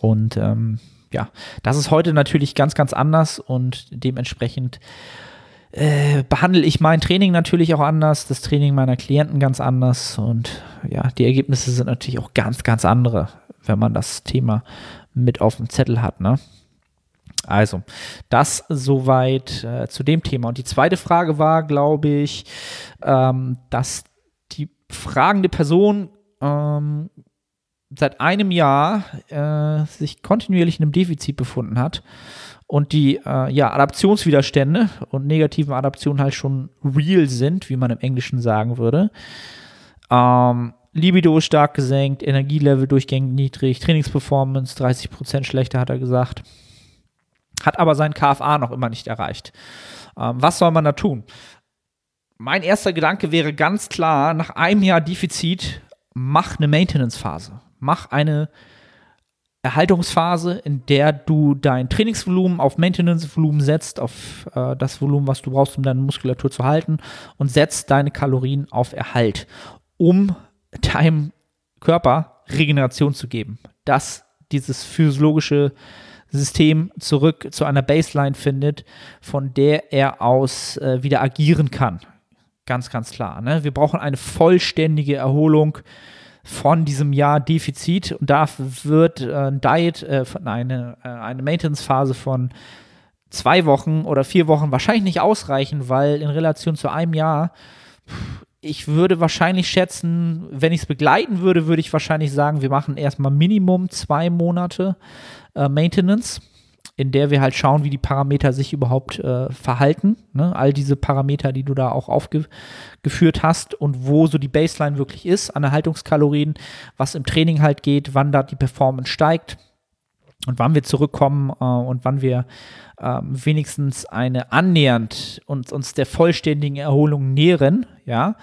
Und ähm, ja, das ist heute natürlich ganz, ganz anders und dementsprechend äh, behandle ich mein Training natürlich auch anders, das Training meiner Klienten ganz anders und ja, die Ergebnisse sind natürlich auch ganz, ganz andere, wenn man das Thema mit auf dem Zettel hat, ne? Also, das soweit äh, zu dem Thema. Und die zweite Frage war, glaube ich, ähm, dass die fragende Person ähm, seit einem Jahr äh, sich kontinuierlich in einem Defizit befunden hat und die äh, ja, Adaptionswiderstände und negativen Adaptionen halt schon real sind, wie man im Englischen sagen würde. Ähm, Libido ist stark gesenkt, Energielevel durchgängig niedrig, Trainingsperformance 30% schlechter, hat er gesagt hat aber sein KFA noch immer nicht erreicht. Ähm, was soll man da tun? Mein erster Gedanke wäre ganz klar, nach einem Jahr Defizit, mach eine Maintenance-Phase. Mach eine Erhaltungsphase, in der du dein Trainingsvolumen auf Maintenance-Volumen setzt, auf äh, das Volumen, was du brauchst, um deine Muskulatur zu halten, und setzt deine Kalorien auf Erhalt, um deinem Körper Regeneration zu geben. Dass dieses physiologische System zurück zu einer Baseline findet, von der er aus äh, wieder agieren kann. Ganz, ganz klar. Ne? Wir brauchen eine vollständige Erholung von diesem Jahr Defizit und da wird äh, Diet, äh, eine, äh, eine Maintenance-Phase von zwei Wochen oder vier Wochen wahrscheinlich nicht ausreichen, weil in Relation zu einem Jahr, ich würde wahrscheinlich schätzen, wenn ich es begleiten würde, würde ich wahrscheinlich sagen, wir machen erstmal Minimum zwei Monate äh, Maintenance in der wir halt schauen, wie die Parameter sich überhaupt äh, verhalten. Ne? All diese Parameter, die du da auch aufgeführt hast und wo so die Baseline wirklich ist an Erhaltungskalorien, was im Training halt geht, wann da die Performance steigt und wann wir zurückkommen äh, und wann wir äh, wenigstens eine annähernd uns, uns der vollständigen Erholung nähren, ja.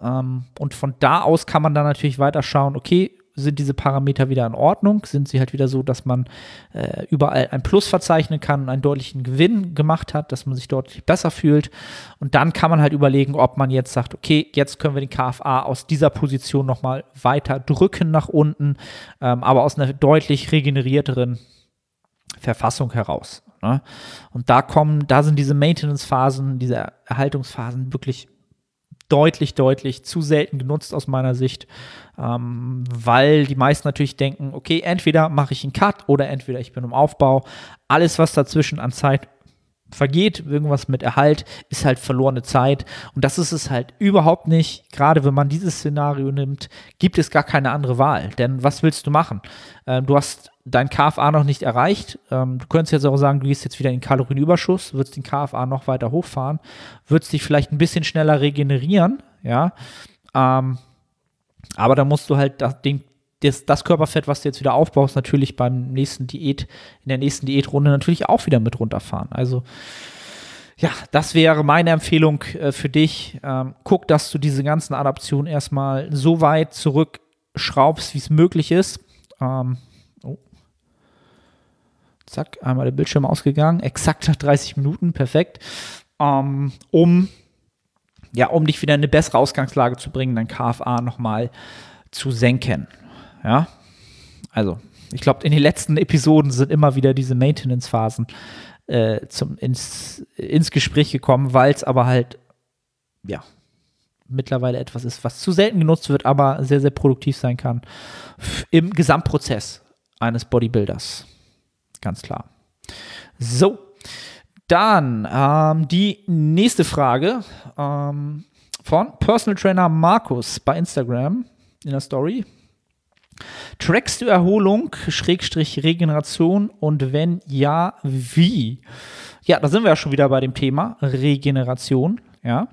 Ähm, und von da aus kann man dann natürlich weiter schauen, okay, sind diese Parameter wieder in Ordnung? Sind sie halt wieder so, dass man äh, überall ein Plus verzeichnen kann und einen deutlichen Gewinn gemacht hat, dass man sich deutlich besser fühlt? Und dann kann man halt überlegen, ob man jetzt sagt, okay, jetzt können wir den KFA aus dieser Position nochmal weiter drücken nach unten, ähm, aber aus einer deutlich regenerierteren Verfassung heraus. Ne? Und da kommen, da sind diese Maintenance-Phasen, diese Erhaltungsphasen wirklich deutlich, deutlich zu selten genutzt aus meiner Sicht, ähm, weil die meisten natürlich denken, okay, entweder mache ich einen Cut oder entweder ich bin im Aufbau. Alles, was dazwischen an Zeit vergeht, irgendwas mit Erhalt, ist halt verlorene Zeit. Und das ist es halt überhaupt nicht. Gerade wenn man dieses Szenario nimmt, gibt es gar keine andere Wahl. Denn was willst du machen? Ähm, du hast dein KFA noch nicht erreicht. Ähm, du könntest jetzt auch sagen, du gehst jetzt wieder in Kalorienüberschuss, würdest den KFA noch weiter hochfahren, würdest dich vielleicht ein bisschen schneller regenerieren, ja. Ähm, aber da musst du halt das, den, das, das, Körperfett, was du jetzt wieder aufbaust, natürlich beim nächsten Diät, in der nächsten Diätrunde natürlich auch wieder mit runterfahren. Also ja, das wäre meine Empfehlung äh, für dich. Ähm, guck, dass du diese ganzen Adaptionen erstmal so weit zurückschraubst, wie es möglich ist. Ähm, oh. Zack, einmal der Bildschirm ausgegangen. Exakt nach 30 Minuten, perfekt. Ähm, um, ja, um dich wieder in eine bessere Ausgangslage zu bringen, dein KFA nochmal zu senken. Ja, also ich glaube, in den letzten Episoden sind immer wieder diese Maintenance-Phasen äh, ins, ins Gespräch gekommen, weil es aber halt, ja, mittlerweile etwas ist, was zu selten genutzt wird, aber sehr, sehr produktiv sein kann im Gesamtprozess eines Bodybuilders. Ganz klar. So, dann ähm, die nächste Frage ähm, von Personal Trainer Markus bei Instagram in der Story. Trackst du Erholung, Schrägstrich Regeneration und wenn ja, wie? Ja, da sind wir ja schon wieder bei dem Thema Regeneration, ja.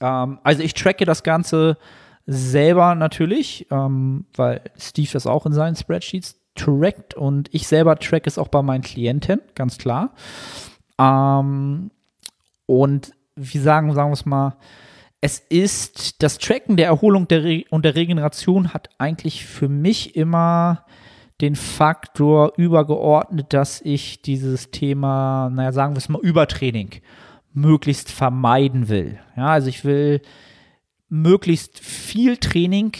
Ähm, also ich tracke das Ganze selber natürlich, ähm, weil Steve das auch in seinen Spreadsheets trackt und ich selber track es auch bei meinen Klienten, ganz klar. Ähm, und wie sagen, sagen wir es mal, es ist das Tracken der Erholung der und der Regeneration hat eigentlich für mich immer den Faktor übergeordnet, dass ich dieses Thema, naja, sagen wir es mal, Übertraining möglichst vermeiden will. Ja, also ich will möglichst viel Training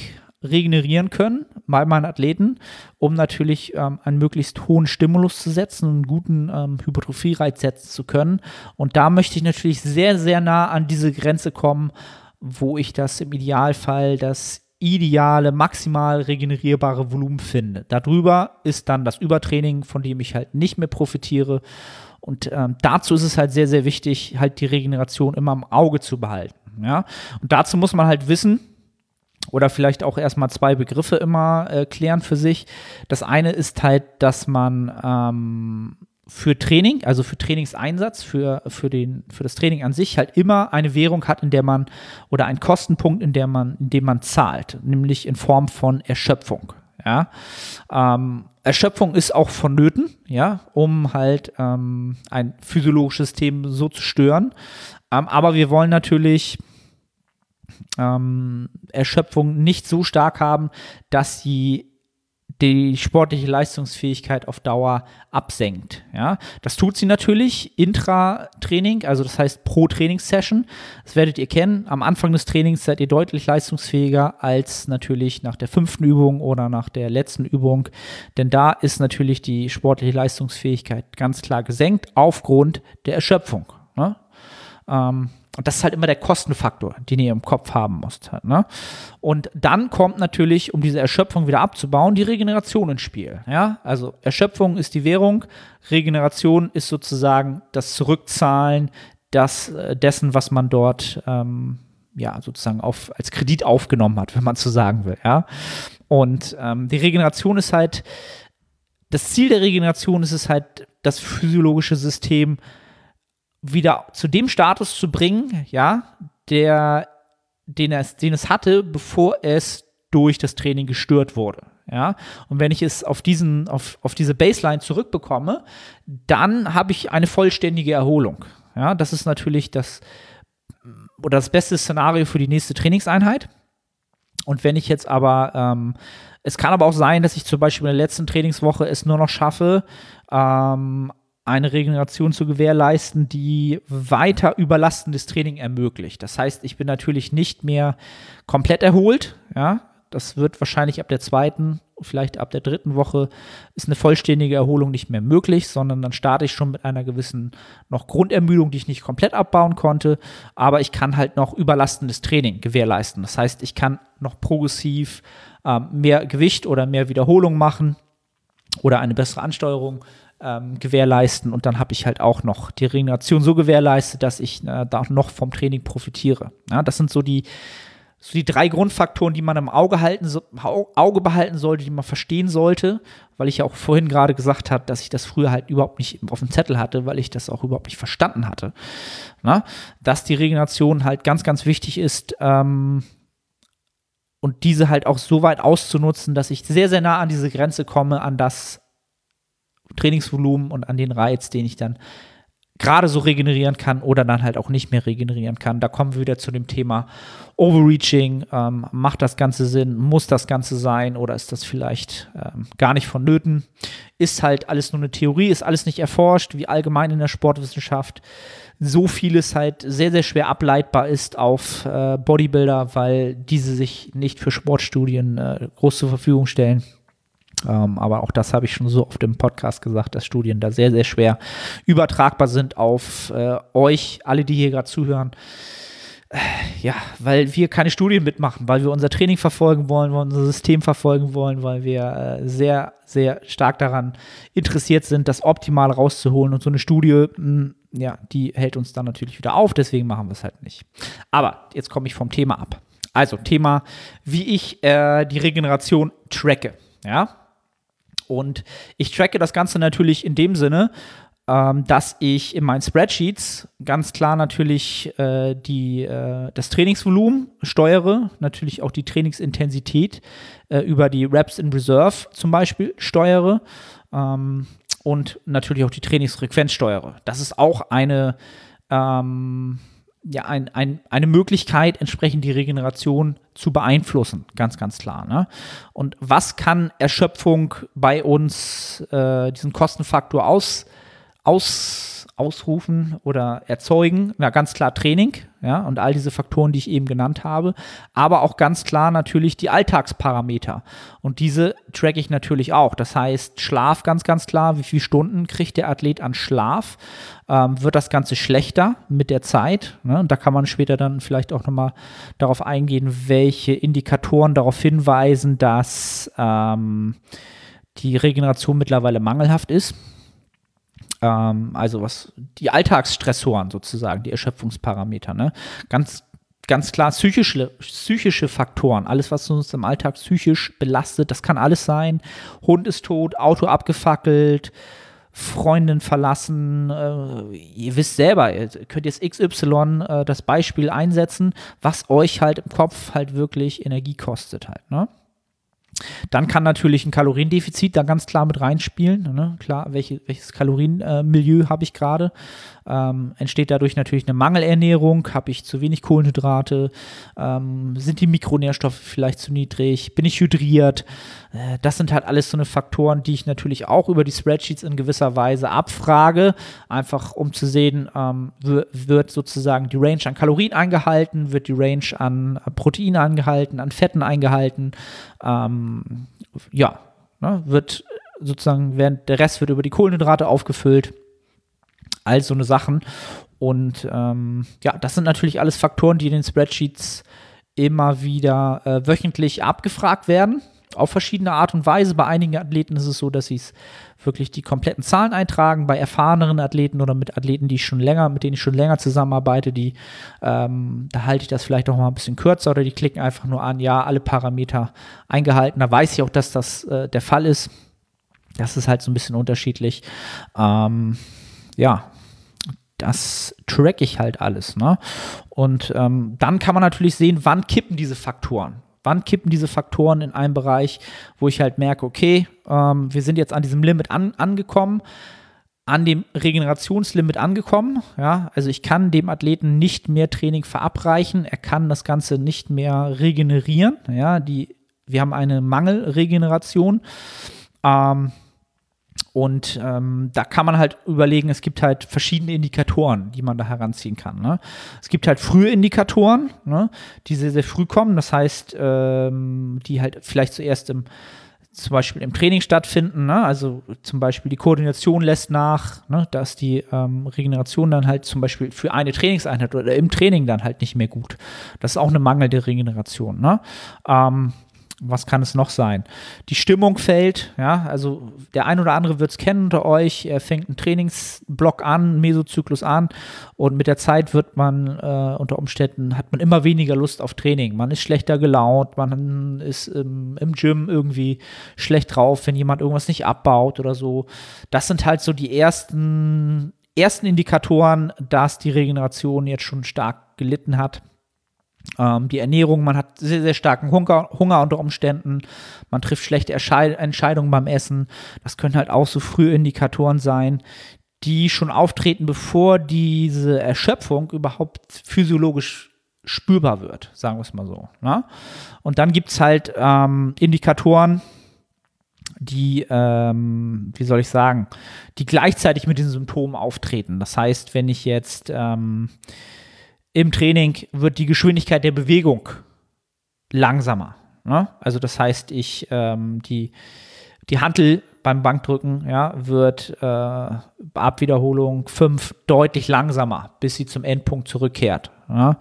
regenerieren können bei meinen Athleten, um natürlich ähm, einen möglichst hohen Stimulus zu setzen einen guten ähm, Hypertrophie-Reiz setzen zu können. Und da möchte ich natürlich sehr, sehr nah an diese Grenze kommen, wo ich das im Idealfall das ideale, maximal regenerierbare Volumen finde. Darüber ist dann das Übertraining, von dem ich halt nicht mehr profitiere. Und ähm, dazu ist es halt sehr, sehr wichtig, halt die Regeneration immer im Auge zu behalten. Ja? Und dazu muss man halt wissen, oder vielleicht auch erstmal zwei Begriffe immer äh, klären für sich. Das eine ist halt, dass man ähm, für Training, also für Trainingseinsatz, für, für, den, für das Training an sich halt immer eine Währung hat, in der man oder einen Kostenpunkt, in, der man, in dem man zahlt, nämlich in Form von Erschöpfung. Ja? Ähm, Erschöpfung ist auch vonnöten, ja, um halt ähm, ein physiologisches System so zu stören. Ähm, aber wir wollen natürlich ähm, Erschöpfung nicht so stark haben, dass sie die sportliche Leistungsfähigkeit auf Dauer absenkt. Ja, das tut sie natürlich intra-Training, also das heißt pro Trainingssession. Das werdet ihr kennen. Am Anfang des Trainings seid ihr deutlich leistungsfähiger als natürlich nach der fünften Übung oder nach der letzten Übung, denn da ist natürlich die sportliche Leistungsfähigkeit ganz klar gesenkt aufgrund der Erschöpfung. Ähm, und das ist halt immer der Kostenfaktor, den ihr im Kopf haben müsst. Halt, ne? Und dann kommt natürlich, um diese Erschöpfung wieder abzubauen, die Regeneration ins Spiel. Ja? Also Erschöpfung ist die Währung, Regeneration ist sozusagen das Zurückzahlen das, äh, dessen, was man dort ähm, ja, sozusagen auf, als Kredit aufgenommen hat, wenn man so sagen will. Ja? Und ähm, die Regeneration ist halt, das Ziel der Regeneration ist es halt, das physiologische System wieder zu dem Status zu bringen, ja, der, den es, den es hatte, bevor es durch das Training gestört wurde. Ja, und wenn ich es auf diesen, auf, auf diese Baseline zurückbekomme, dann habe ich eine vollständige Erholung. Ja, das ist natürlich das oder das beste Szenario für die nächste Trainingseinheit. Und wenn ich jetzt aber, ähm, es kann aber auch sein, dass ich zum Beispiel in der letzten Trainingswoche es nur noch schaffe, ähm, eine Regeneration zu gewährleisten, die weiter überlastendes Training ermöglicht. Das heißt, ich bin natürlich nicht mehr komplett erholt, ja, das wird wahrscheinlich ab der zweiten, vielleicht ab der dritten Woche ist eine vollständige Erholung nicht mehr möglich, sondern dann starte ich schon mit einer gewissen noch Grundermüdung, die ich nicht komplett abbauen konnte, aber ich kann halt noch überlastendes Training gewährleisten. Das heißt, ich kann noch progressiv ähm, mehr Gewicht oder mehr Wiederholung machen oder eine bessere Ansteuerung ähm, gewährleisten und dann habe ich halt auch noch die Regeneration so gewährleistet, dass ich äh, da noch vom Training profitiere. Ja, das sind so die so die drei Grundfaktoren, die man im Auge, halten, so, Auge behalten sollte, die man verstehen sollte, weil ich ja auch vorhin gerade gesagt habe, dass ich das früher halt überhaupt nicht auf dem Zettel hatte, weil ich das auch überhaupt nicht verstanden hatte. Na? Dass die Regeneration halt ganz, ganz wichtig ist ähm, und diese halt auch so weit auszunutzen, dass ich sehr, sehr nah an diese Grenze komme, an das Trainingsvolumen und an den Reiz, den ich dann gerade so regenerieren kann oder dann halt auch nicht mehr regenerieren kann. Da kommen wir wieder zu dem Thema Overreaching. Ähm, macht das Ganze Sinn? Muss das Ganze sein? Oder ist das vielleicht ähm, gar nicht vonnöten? Ist halt alles nur eine Theorie, ist alles nicht erforscht, wie allgemein in der Sportwissenschaft so vieles halt sehr, sehr schwer ableitbar ist auf äh, Bodybuilder, weil diese sich nicht für Sportstudien äh, groß zur Verfügung stellen. Ähm, aber auch das habe ich schon so oft im Podcast gesagt, dass Studien da sehr, sehr schwer übertragbar sind auf äh, euch, alle, die hier gerade zuhören. Äh, ja, weil wir keine Studien mitmachen, weil wir unser Training verfolgen wollen, weil wir unser System verfolgen wollen, weil wir äh, sehr, sehr stark daran interessiert sind, das optimal rauszuholen. Und so eine Studie, hm, ja, die hält uns dann natürlich wieder auf, deswegen machen wir es halt nicht. Aber jetzt komme ich vom Thema ab. Also Thema, wie ich äh, die Regeneration tracke. Ja, und ich tracke das Ganze natürlich in dem Sinne, ähm, dass ich in meinen Spreadsheets ganz klar natürlich äh, die, äh, das Trainingsvolumen steuere, natürlich auch die Trainingsintensität äh, über die Reps in Reserve zum Beispiel steuere ähm, und natürlich auch die Trainingsfrequenz steuere. Das ist auch eine ähm, ja, ein, ein, eine Möglichkeit, entsprechend die Regeneration zu beeinflussen, ganz, ganz klar. Ne? Und was kann Erschöpfung bei uns, äh, diesen Kostenfaktor aus, aus ausrufen oder erzeugen. Na, ganz klar Training, ja, und all diese Faktoren, die ich eben genannt habe. Aber auch ganz klar natürlich die Alltagsparameter. Und diese track ich natürlich auch. Das heißt, Schlaf ganz, ganz klar. Wie viele Stunden kriegt der Athlet an Schlaf? Ähm, wird das Ganze schlechter mit der Zeit? Ne? Und da kann man später dann vielleicht auch nochmal darauf eingehen, welche Indikatoren darauf hinweisen, dass ähm, die Regeneration mittlerweile mangelhaft ist. Ähm, also was die Alltagsstressoren sozusagen, die Erschöpfungsparameter, ne? Ganz ganz klar psychische, psychische Faktoren, alles, was uns im Alltag psychisch belastet, das kann alles sein. Hund ist tot, Auto abgefackelt, Freundin verlassen. Äh, ihr wisst selber, ihr könnt jetzt XY äh, das Beispiel einsetzen, was euch halt im Kopf halt wirklich Energie kostet halt. Ne? Dann kann natürlich ein Kaloriendefizit da ganz klar mit reinspielen. Ne? Klar, welche, welches Kalorienmilieu äh, habe ich gerade? Ähm, entsteht dadurch natürlich eine Mangelernährung? Habe ich zu wenig Kohlenhydrate? Ähm, sind die Mikronährstoffe vielleicht zu niedrig? Bin ich hydriert? Äh, das sind halt alles so eine Faktoren, die ich natürlich auch über die Spreadsheets in gewisser Weise abfrage, einfach um zu sehen, ähm, wird sozusagen die Range an Kalorien eingehalten, wird die Range an Protein eingehalten, an Fetten eingehalten. Ähm, ja, ne, wird sozusagen, während der Rest wird über die Kohlenhydrate aufgefüllt. All so eine Sachen. Und ähm, ja, das sind natürlich alles Faktoren, die in den Spreadsheets immer wieder äh, wöchentlich abgefragt werden auf verschiedene Art und Weise. Bei einigen Athleten ist es so, dass sie es wirklich die kompletten Zahlen eintragen. Bei erfahreneren Athleten oder mit Athleten, die schon länger, mit denen ich schon länger zusammenarbeite, die ähm, da halte ich das vielleicht auch mal ein bisschen kürzer oder die klicken einfach nur an, ja, alle Parameter eingehalten. Da weiß ich auch, dass das äh, der Fall ist. Das ist halt so ein bisschen unterschiedlich. Ähm, ja, das track ich halt alles. Ne? Und ähm, dann kann man natürlich sehen, wann kippen diese Faktoren. Wann kippen diese Faktoren in einem Bereich, wo ich halt merke, okay, ähm, wir sind jetzt an diesem Limit an, angekommen, an dem Regenerationslimit angekommen. Ja, also ich kann dem Athleten nicht mehr Training verabreichen. Er kann das Ganze nicht mehr regenerieren. Ja, die, wir haben eine Mangelregeneration. Ähm, und ähm, da kann man halt überlegen, es gibt halt verschiedene Indikatoren, die man da heranziehen kann. Ne? Es gibt halt frühe Indikatoren, ne, die sehr, sehr früh kommen. Das heißt, ähm, die halt vielleicht zuerst im zum Beispiel im Training stattfinden, ne? also zum Beispiel die Koordination lässt nach, ne? da ist die ähm, Regeneration dann halt zum Beispiel für eine Trainingseinheit oder im Training dann halt nicht mehr gut. Das ist auch eine mangelnde Regeneration. Ne? Ähm, was kann es noch sein? Die Stimmung fällt, ja, also der ein oder andere wird es kennen unter euch. Er fängt einen Trainingsblock an, Mesozyklus an und mit der Zeit wird man äh, unter Umständen, hat man immer weniger Lust auf Training. Man ist schlechter gelaunt, man ist im, im Gym irgendwie schlecht drauf, wenn jemand irgendwas nicht abbaut oder so. Das sind halt so die ersten, ersten Indikatoren, dass die Regeneration jetzt schon stark gelitten hat. Ähm, die Ernährung, man hat sehr, sehr starken Hunger, Hunger unter Umständen, man trifft schlechte Entscheidungen beim Essen. Das können halt auch so frühe Indikatoren sein, die schon auftreten, bevor diese Erschöpfung überhaupt physiologisch spürbar wird, sagen wir es mal so. Ne? Und dann gibt es halt ähm, Indikatoren, die, ähm, wie soll ich sagen, die gleichzeitig mit den Symptomen auftreten. Das heißt, wenn ich jetzt ähm, im Training wird die Geschwindigkeit der Bewegung langsamer. Ne? Also das heißt, ich ähm, die, die Hantel beim Bankdrücken ja, wird äh, ab Wiederholung 5 deutlich langsamer, bis sie zum Endpunkt zurückkehrt. Ja?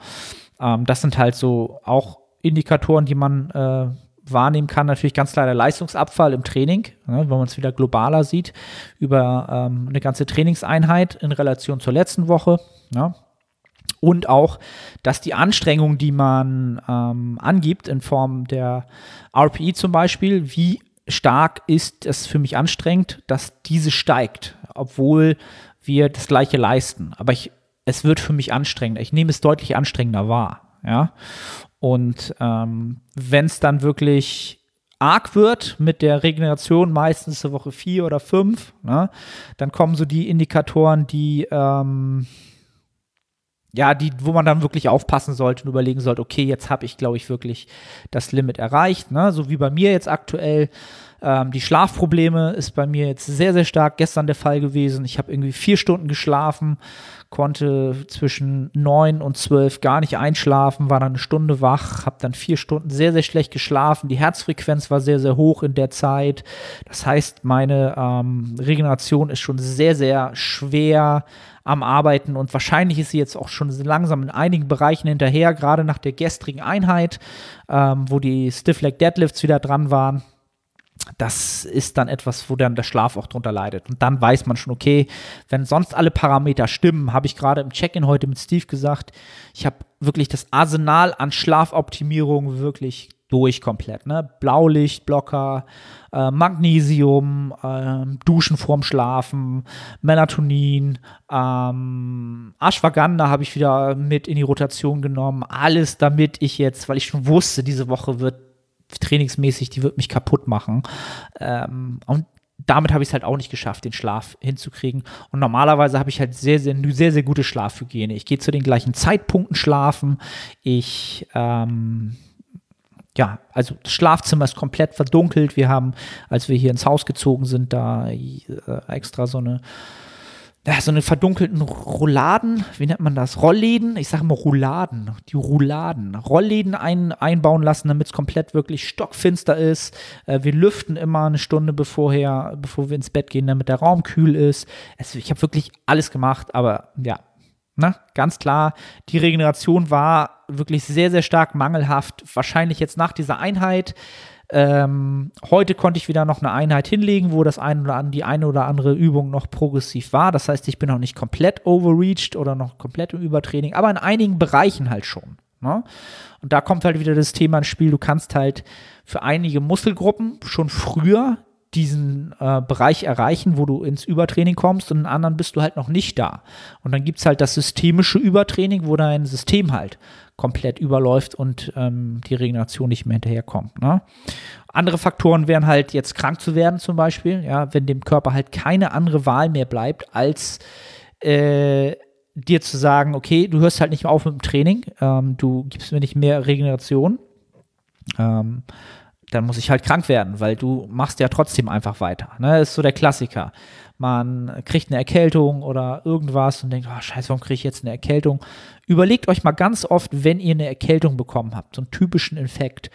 Ähm, das sind halt so auch Indikatoren, die man äh, wahrnehmen kann. Natürlich ganz klar der Leistungsabfall im Training, ne, wenn man es wieder globaler sieht, über ähm, eine ganze Trainingseinheit in Relation zur letzten Woche. Ja? Und auch, dass die Anstrengung, die man ähm, angibt in Form der RPI zum Beispiel, wie stark ist es für mich anstrengend, dass diese steigt, obwohl wir das gleiche leisten. Aber ich, es wird für mich anstrengender. Ich nehme es deutlich anstrengender wahr. Ja? Und ähm, wenn es dann wirklich arg wird mit der Regeneration, meistens zur Woche vier oder fünf, ne, dann kommen so die Indikatoren, die ähm, ja, die, wo man dann wirklich aufpassen sollte und überlegen sollte, okay, jetzt habe ich, glaube ich, wirklich das Limit erreicht. Ne? So wie bei mir jetzt aktuell. Ähm, die Schlafprobleme ist bei mir jetzt sehr, sehr stark gestern der Fall gewesen. Ich habe irgendwie vier Stunden geschlafen, konnte zwischen neun und zwölf gar nicht einschlafen, war dann eine Stunde wach, habe dann vier Stunden sehr, sehr schlecht geschlafen. Die Herzfrequenz war sehr, sehr hoch in der Zeit. Das heißt, meine ähm, Regeneration ist schon sehr, sehr schwer am Arbeiten und wahrscheinlich ist sie jetzt auch schon langsam in einigen Bereichen hinterher, gerade nach der gestrigen Einheit, ähm, wo die Stiff Leg Deadlifts wieder dran waren. Das ist dann etwas, wo dann der Schlaf auch drunter leidet. Und dann weiß man schon, okay, wenn sonst alle Parameter stimmen, habe ich gerade im Check-in heute mit Steve gesagt, ich habe wirklich das Arsenal an Schlafoptimierung wirklich durch komplett. Ne? Blaulichtblocker, äh, Magnesium, äh, Duschen vorm Schlafen, Melatonin, ähm, Ashwagandha habe ich wieder mit in die Rotation genommen. Alles, damit ich jetzt, weil ich schon wusste, diese Woche wird trainingsmäßig, die wird mich kaputt machen. Ähm, und damit habe ich es halt auch nicht geschafft, den Schlaf hinzukriegen. Und normalerweise habe ich halt sehr, sehr, sehr, sehr gute Schlafhygiene. Ich gehe zu den gleichen Zeitpunkten schlafen. Ich ähm, ja, also das Schlafzimmer ist komplett verdunkelt. Wir haben, als wir hier ins Haus gezogen sind, da äh, extra so eine, ja, so eine verdunkelten Rouladen, wie nennt man das? Rollläden? Ich sage mal Rouladen, die Rouladen. Rollläden ein, einbauen lassen, damit es komplett wirklich stockfinster ist. Äh, wir lüften immer eine Stunde bevorher, bevor wir ins Bett gehen, damit der Raum kühl ist. Also ich habe wirklich alles gemacht, aber ja, Ne? Ganz klar, die Regeneration war wirklich sehr, sehr stark mangelhaft. Wahrscheinlich jetzt nach dieser Einheit. Ähm, heute konnte ich wieder noch eine Einheit hinlegen, wo das ein oder an, die eine oder andere Übung noch progressiv war. Das heißt, ich bin noch nicht komplett overreached oder noch komplett im Übertraining, aber in einigen Bereichen halt schon. Ne? Und da kommt halt wieder das Thema ins Spiel. Du kannst halt für einige Muskelgruppen schon früher diesen äh, Bereich erreichen, wo du ins Übertraining kommst und in anderen bist du halt noch nicht da. Und dann gibt es halt das systemische Übertraining, wo dein System halt komplett überläuft und ähm, die Regeneration nicht mehr hinterherkommt. Ne? Andere Faktoren wären halt jetzt krank zu werden zum Beispiel, ja, wenn dem Körper halt keine andere Wahl mehr bleibt, als äh, dir zu sagen, okay, du hörst halt nicht mehr auf mit dem Training, ähm, du gibst mir nicht mehr Regeneration. Ähm, dann muss ich halt krank werden, weil du machst ja trotzdem einfach weiter. Ne? Das ist so der Klassiker. Man kriegt eine Erkältung oder irgendwas und denkt, oh, scheiße, warum kriege ich jetzt eine Erkältung? Überlegt euch mal ganz oft, wenn ihr eine Erkältung bekommen habt, so einen typischen Infekt.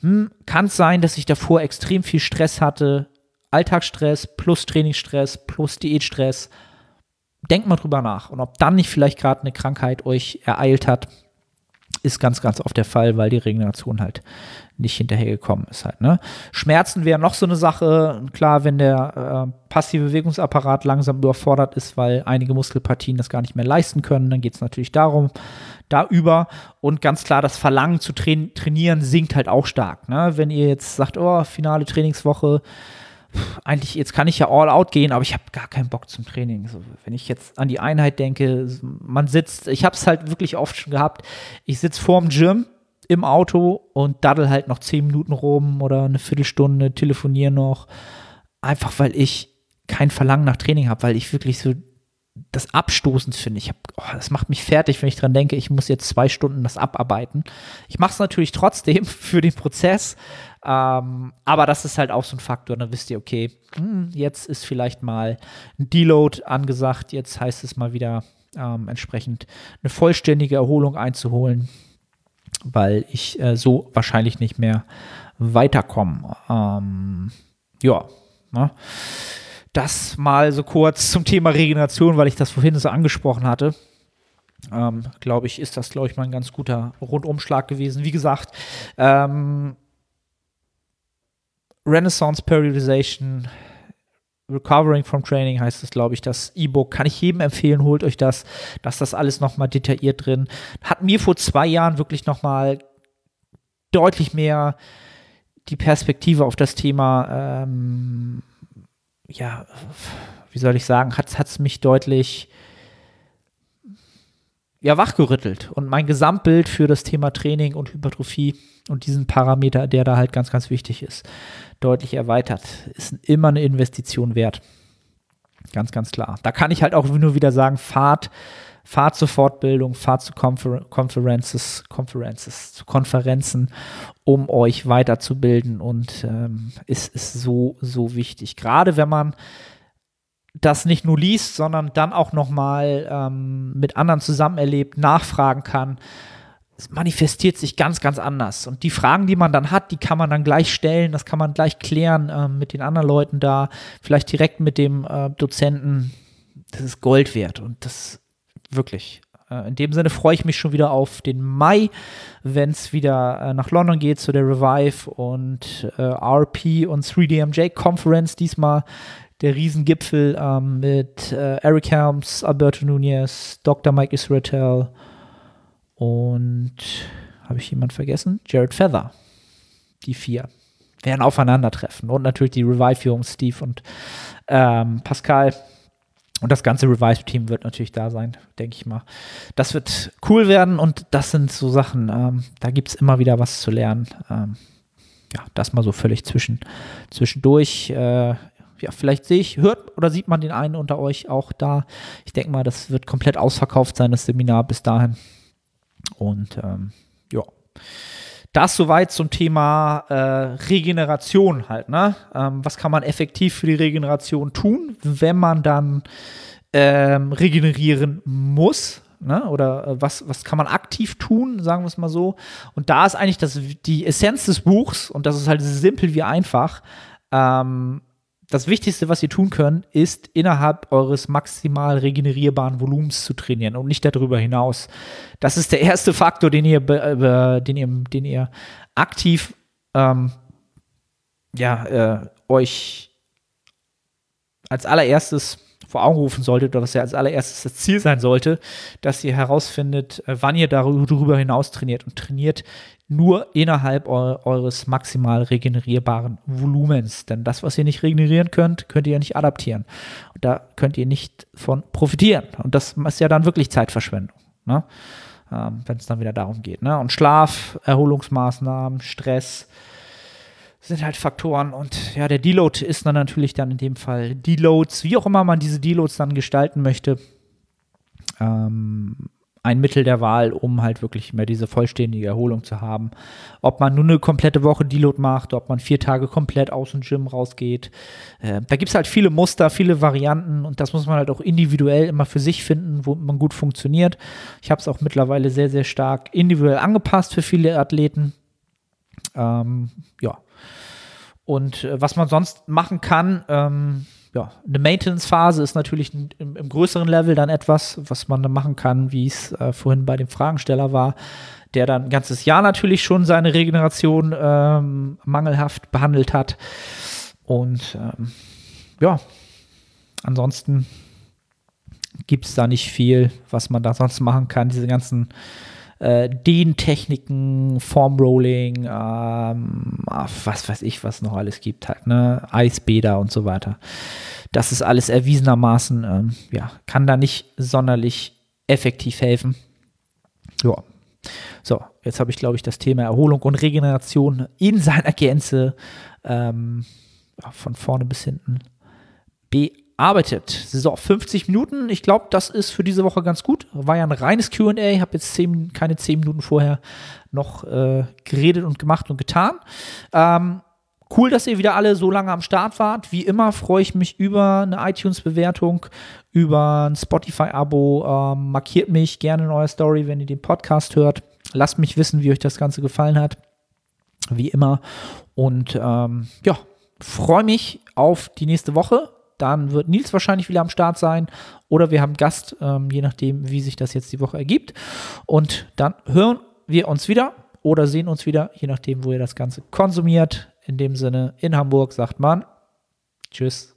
Hm, Kann es sein, dass ich davor extrem viel Stress hatte, Alltagsstress plus Trainingsstress plus Diätstress. Denkt mal drüber nach. Und ob dann nicht vielleicht gerade eine Krankheit euch ereilt hat, ist ganz, ganz oft der Fall, weil die Regeneration halt nicht hinterhergekommen ist halt. Ne? Schmerzen wäre noch so eine Sache. Klar, wenn der äh, passive Bewegungsapparat langsam überfordert ist, weil einige Muskelpartien das gar nicht mehr leisten können, dann geht es natürlich darum, da über. Und ganz klar, das Verlangen zu tra trainieren sinkt halt auch stark. Ne? Wenn ihr jetzt sagt, oh, finale Trainingswoche, eigentlich, jetzt kann ich ja all out gehen, aber ich habe gar keinen Bock zum Training. So, wenn ich jetzt an die Einheit denke, man sitzt, ich habe es halt wirklich oft schon gehabt, ich sitze vorm Gym im Auto und daddel halt noch zehn Minuten rum oder eine Viertelstunde, telefoniere noch. Einfach weil ich kein Verlangen nach Training habe, weil ich wirklich so das abstoßend finde. Ich habe, oh, das macht mich fertig, wenn ich dran denke, ich muss jetzt zwei Stunden das abarbeiten. Ich mache es natürlich trotzdem [laughs] für den Prozess, ähm, aber das ist halt auch so ein Faktor. Dann wisst ihr, okay, hm, jetzt ist vielleicht mal ein Deload angesagt. Jetzt heißt es mal wieder ähm, entsprechend eine vollständige Erholung einzuholen weil ich äh, so wahrscheinlich nicht mehr weiterkomme. Ähm, ja, ne? das mal so kurz zum Thema Regeneration, weil ich das vorhin so angesprochen hatte. Ähm, glaube ich, ist das, glaube ich, mal ein ganz guter Rundumschlag gewesen. Wie gesagt, ähm, Renaissance Periodization Recovering from Training heißt es, glaube ich, das E-Book. Kann ich jedem empfehlen, holt euch das. Da ist das alles nochmal detailliert drin. Hat mir vor zwei Jahren wirklich nochmal deutlich mehr die Perspektive auf das Thema, ähm, ja, wie soll ich sagen, hat es mich deutlich ja, wachgerüttelt. Und mein Gesamtbild für das Thema Training und Hypertrophie und diesen Parameter, der da halt ganz, ganz wichtig ist, deutlich erweitert. Ist immer eine Investition wert. Ganz, ganz klar. Da kann ich halt auch nur wieder sagen, fahrt, fahrt zur Fortbildung, fahrt zu Confer Conferences, Conferences, zu Konferenzen, um euch weiterzubilden und ähm, ist, ist so, so wichtig. Gerade wenn man das nicht nur liest, sondern dann auch nochmal ähm, mit anderen zusammen erlebt, nachfragen kann es manifestiert sich ganz, ganz anders. Und die Fragen, die man dann hat, die kann man dann gleich stellen, das kann man gleich klären äh, mit den anderen Leuten da, vielleicht direkt mit dem äh, Dozenten. Das ist Gold wert und das wirklich. Äh, in dem Sinne freue ich mich schon wieder auf den Mai, wenn es wieder äh, nach London geht zu der Revive und äh, RP und 3DMJ Conference. Diesmal der Riesengipfel ähm, mit äh, Eric Helms, Alberto Nunez, Dr. Mike Israel und habe ich jemand vergessen? Jared Feather. Die vier werden aufeinandertreffen. Und natürlich die Revive-Führung, Steve und ähm, Pascal. Und das ganze Revive-Team wird natürlich da sein, denke ich mal. Das wird cool werden und das sind so Sachen, ähm, da gibt es immer wieder was zu lernen. Ähm, ja, das mal so völlig zwischen, zwischendurch. Äh, ja, vielleicht sehe ich, hört oder sieht man den einen unter euch auch da. Ich denke mal, das wird komplett ausverkauft sein, das Seminar bis dahin. Und ähm, ja, das soweit zum Thema äh, Regeneration halt. Ne? Ähm, was kann man effektiv für die Regeneration tun, wenn man dann ähm, regenerieren muss? Ne? Oder äh, was, was kann man aktiv tun, sagen wir es mal so. Und da ist eigentlich das, die Essenz des Buchs, und das ist halt simpel wie einfach, ähm, das Wichtigste, was ihr tun könnt, ist innerhalb eures maximal regenerierbaren Volumens zu trainieren und nicht darüber hinaus. Das ist der erste Faktor, den ihr, äh, den ihr, den ihr aktiv ähm, ja, äh, euch als allererstes vor Augen rufen solltet oder was ja als allererstes das Ziel sein sollte, dass ihr herausfindet, äh, wann ihr darüber hinaus trainiert und trainiert nur innerhalb eu eures maximal regenerierbaren Volumens. Denn das, was ihr nicht regenerieren könnt, könnt ihr ja nicht adaptieren. Und da könnt ihr nicht von profitieren. Und das ist ja dann wirklich Zeitverschwendung. Ne? Ähm, Wenn es dann wieder darum geht. Ne? Und Schlaf, Erholungsmaßnahmen, Stress, sind halt Faktoren und ja, der Deload ist dann natürlich dann in dem Fall Deloads, wie auch immer man diese Deloads dann gestalten möchte, ähm, ein Mittel der Wahl, um halt wirklich mehr diese vollständige Erholung zu haben. Ob man nur eine komplette Woche Deload macht, ob man vier Tage komplett aus dem Gym rausgeht. Äh, da gibt es halt viele Muster, viele Varianten und das muss man halt auch individuell immer für sich finden, wo man gut funktioniert. Ich habe es auch mittlerweile sehr, sehr stark individuell angepasst für viele Athleten. Ähm, ja, und äh, was man sonst machen kann, ähm, ja, eine Maintenance-Phase ist natürlich im, im, größeren Level dann etwas, was man dann machen kann, wie es äh, vorhin bei dem Fragensteller war, der dann ein ganzes Jahr natürlich schon seine Regeneration ähm, mangelhaft behandelt hat. Und ähm, ja, ansonsten gibt es da nicht viel, was man da sonst machen kann. Diese ganzen äh, Dehntechniken, Formrolling, ähm, was weiß ich, was noch alles gibt halt, ne? Eisbäder und so weiter. Das ist alles erwiesenermaßen, ähm, ja, kann da nicht sonderlich effektiv helfen. Ja. So, jetzt habe ich, glaube ich, das Thema Erholung und Regeneration in seiner Gänze ähm, von vorne bis hinten bearbeitet arbeitet. So, 50 Minuten. Ich glaube, das ist für diese Woche ganz gut. War ja ein reines QA. Ich habe jetzt zehn, keine 10 Minuten vorher noch äh, geredet und gemacht und getan. Ähm, cool, dass ihr wieder alle so lange am Start wart. Wie immer freue ich mich über eine iTunes-Bewertung, über ein Spotify-Abo. Ähm, markiert mich gerne in eurer Story, wenn ihr den Podcast hört. Lasst mich wissen, wie euch das Ganze gefallen hat. Wie immer. Und ähm, ja, freue mich auf die nächste Woche dann wird Nils wahrscheinlich wieder am Start sein oder wir haben Gast, ähm, je nachdem, wie sich das jetzt die Woche ergibt. Und dann hören wir uns wieder oder sehen uns wieder, je nachdem, wo ihr das Ganze konsumiert. In dem Sinne, in Hamburg sagt man Tschüss.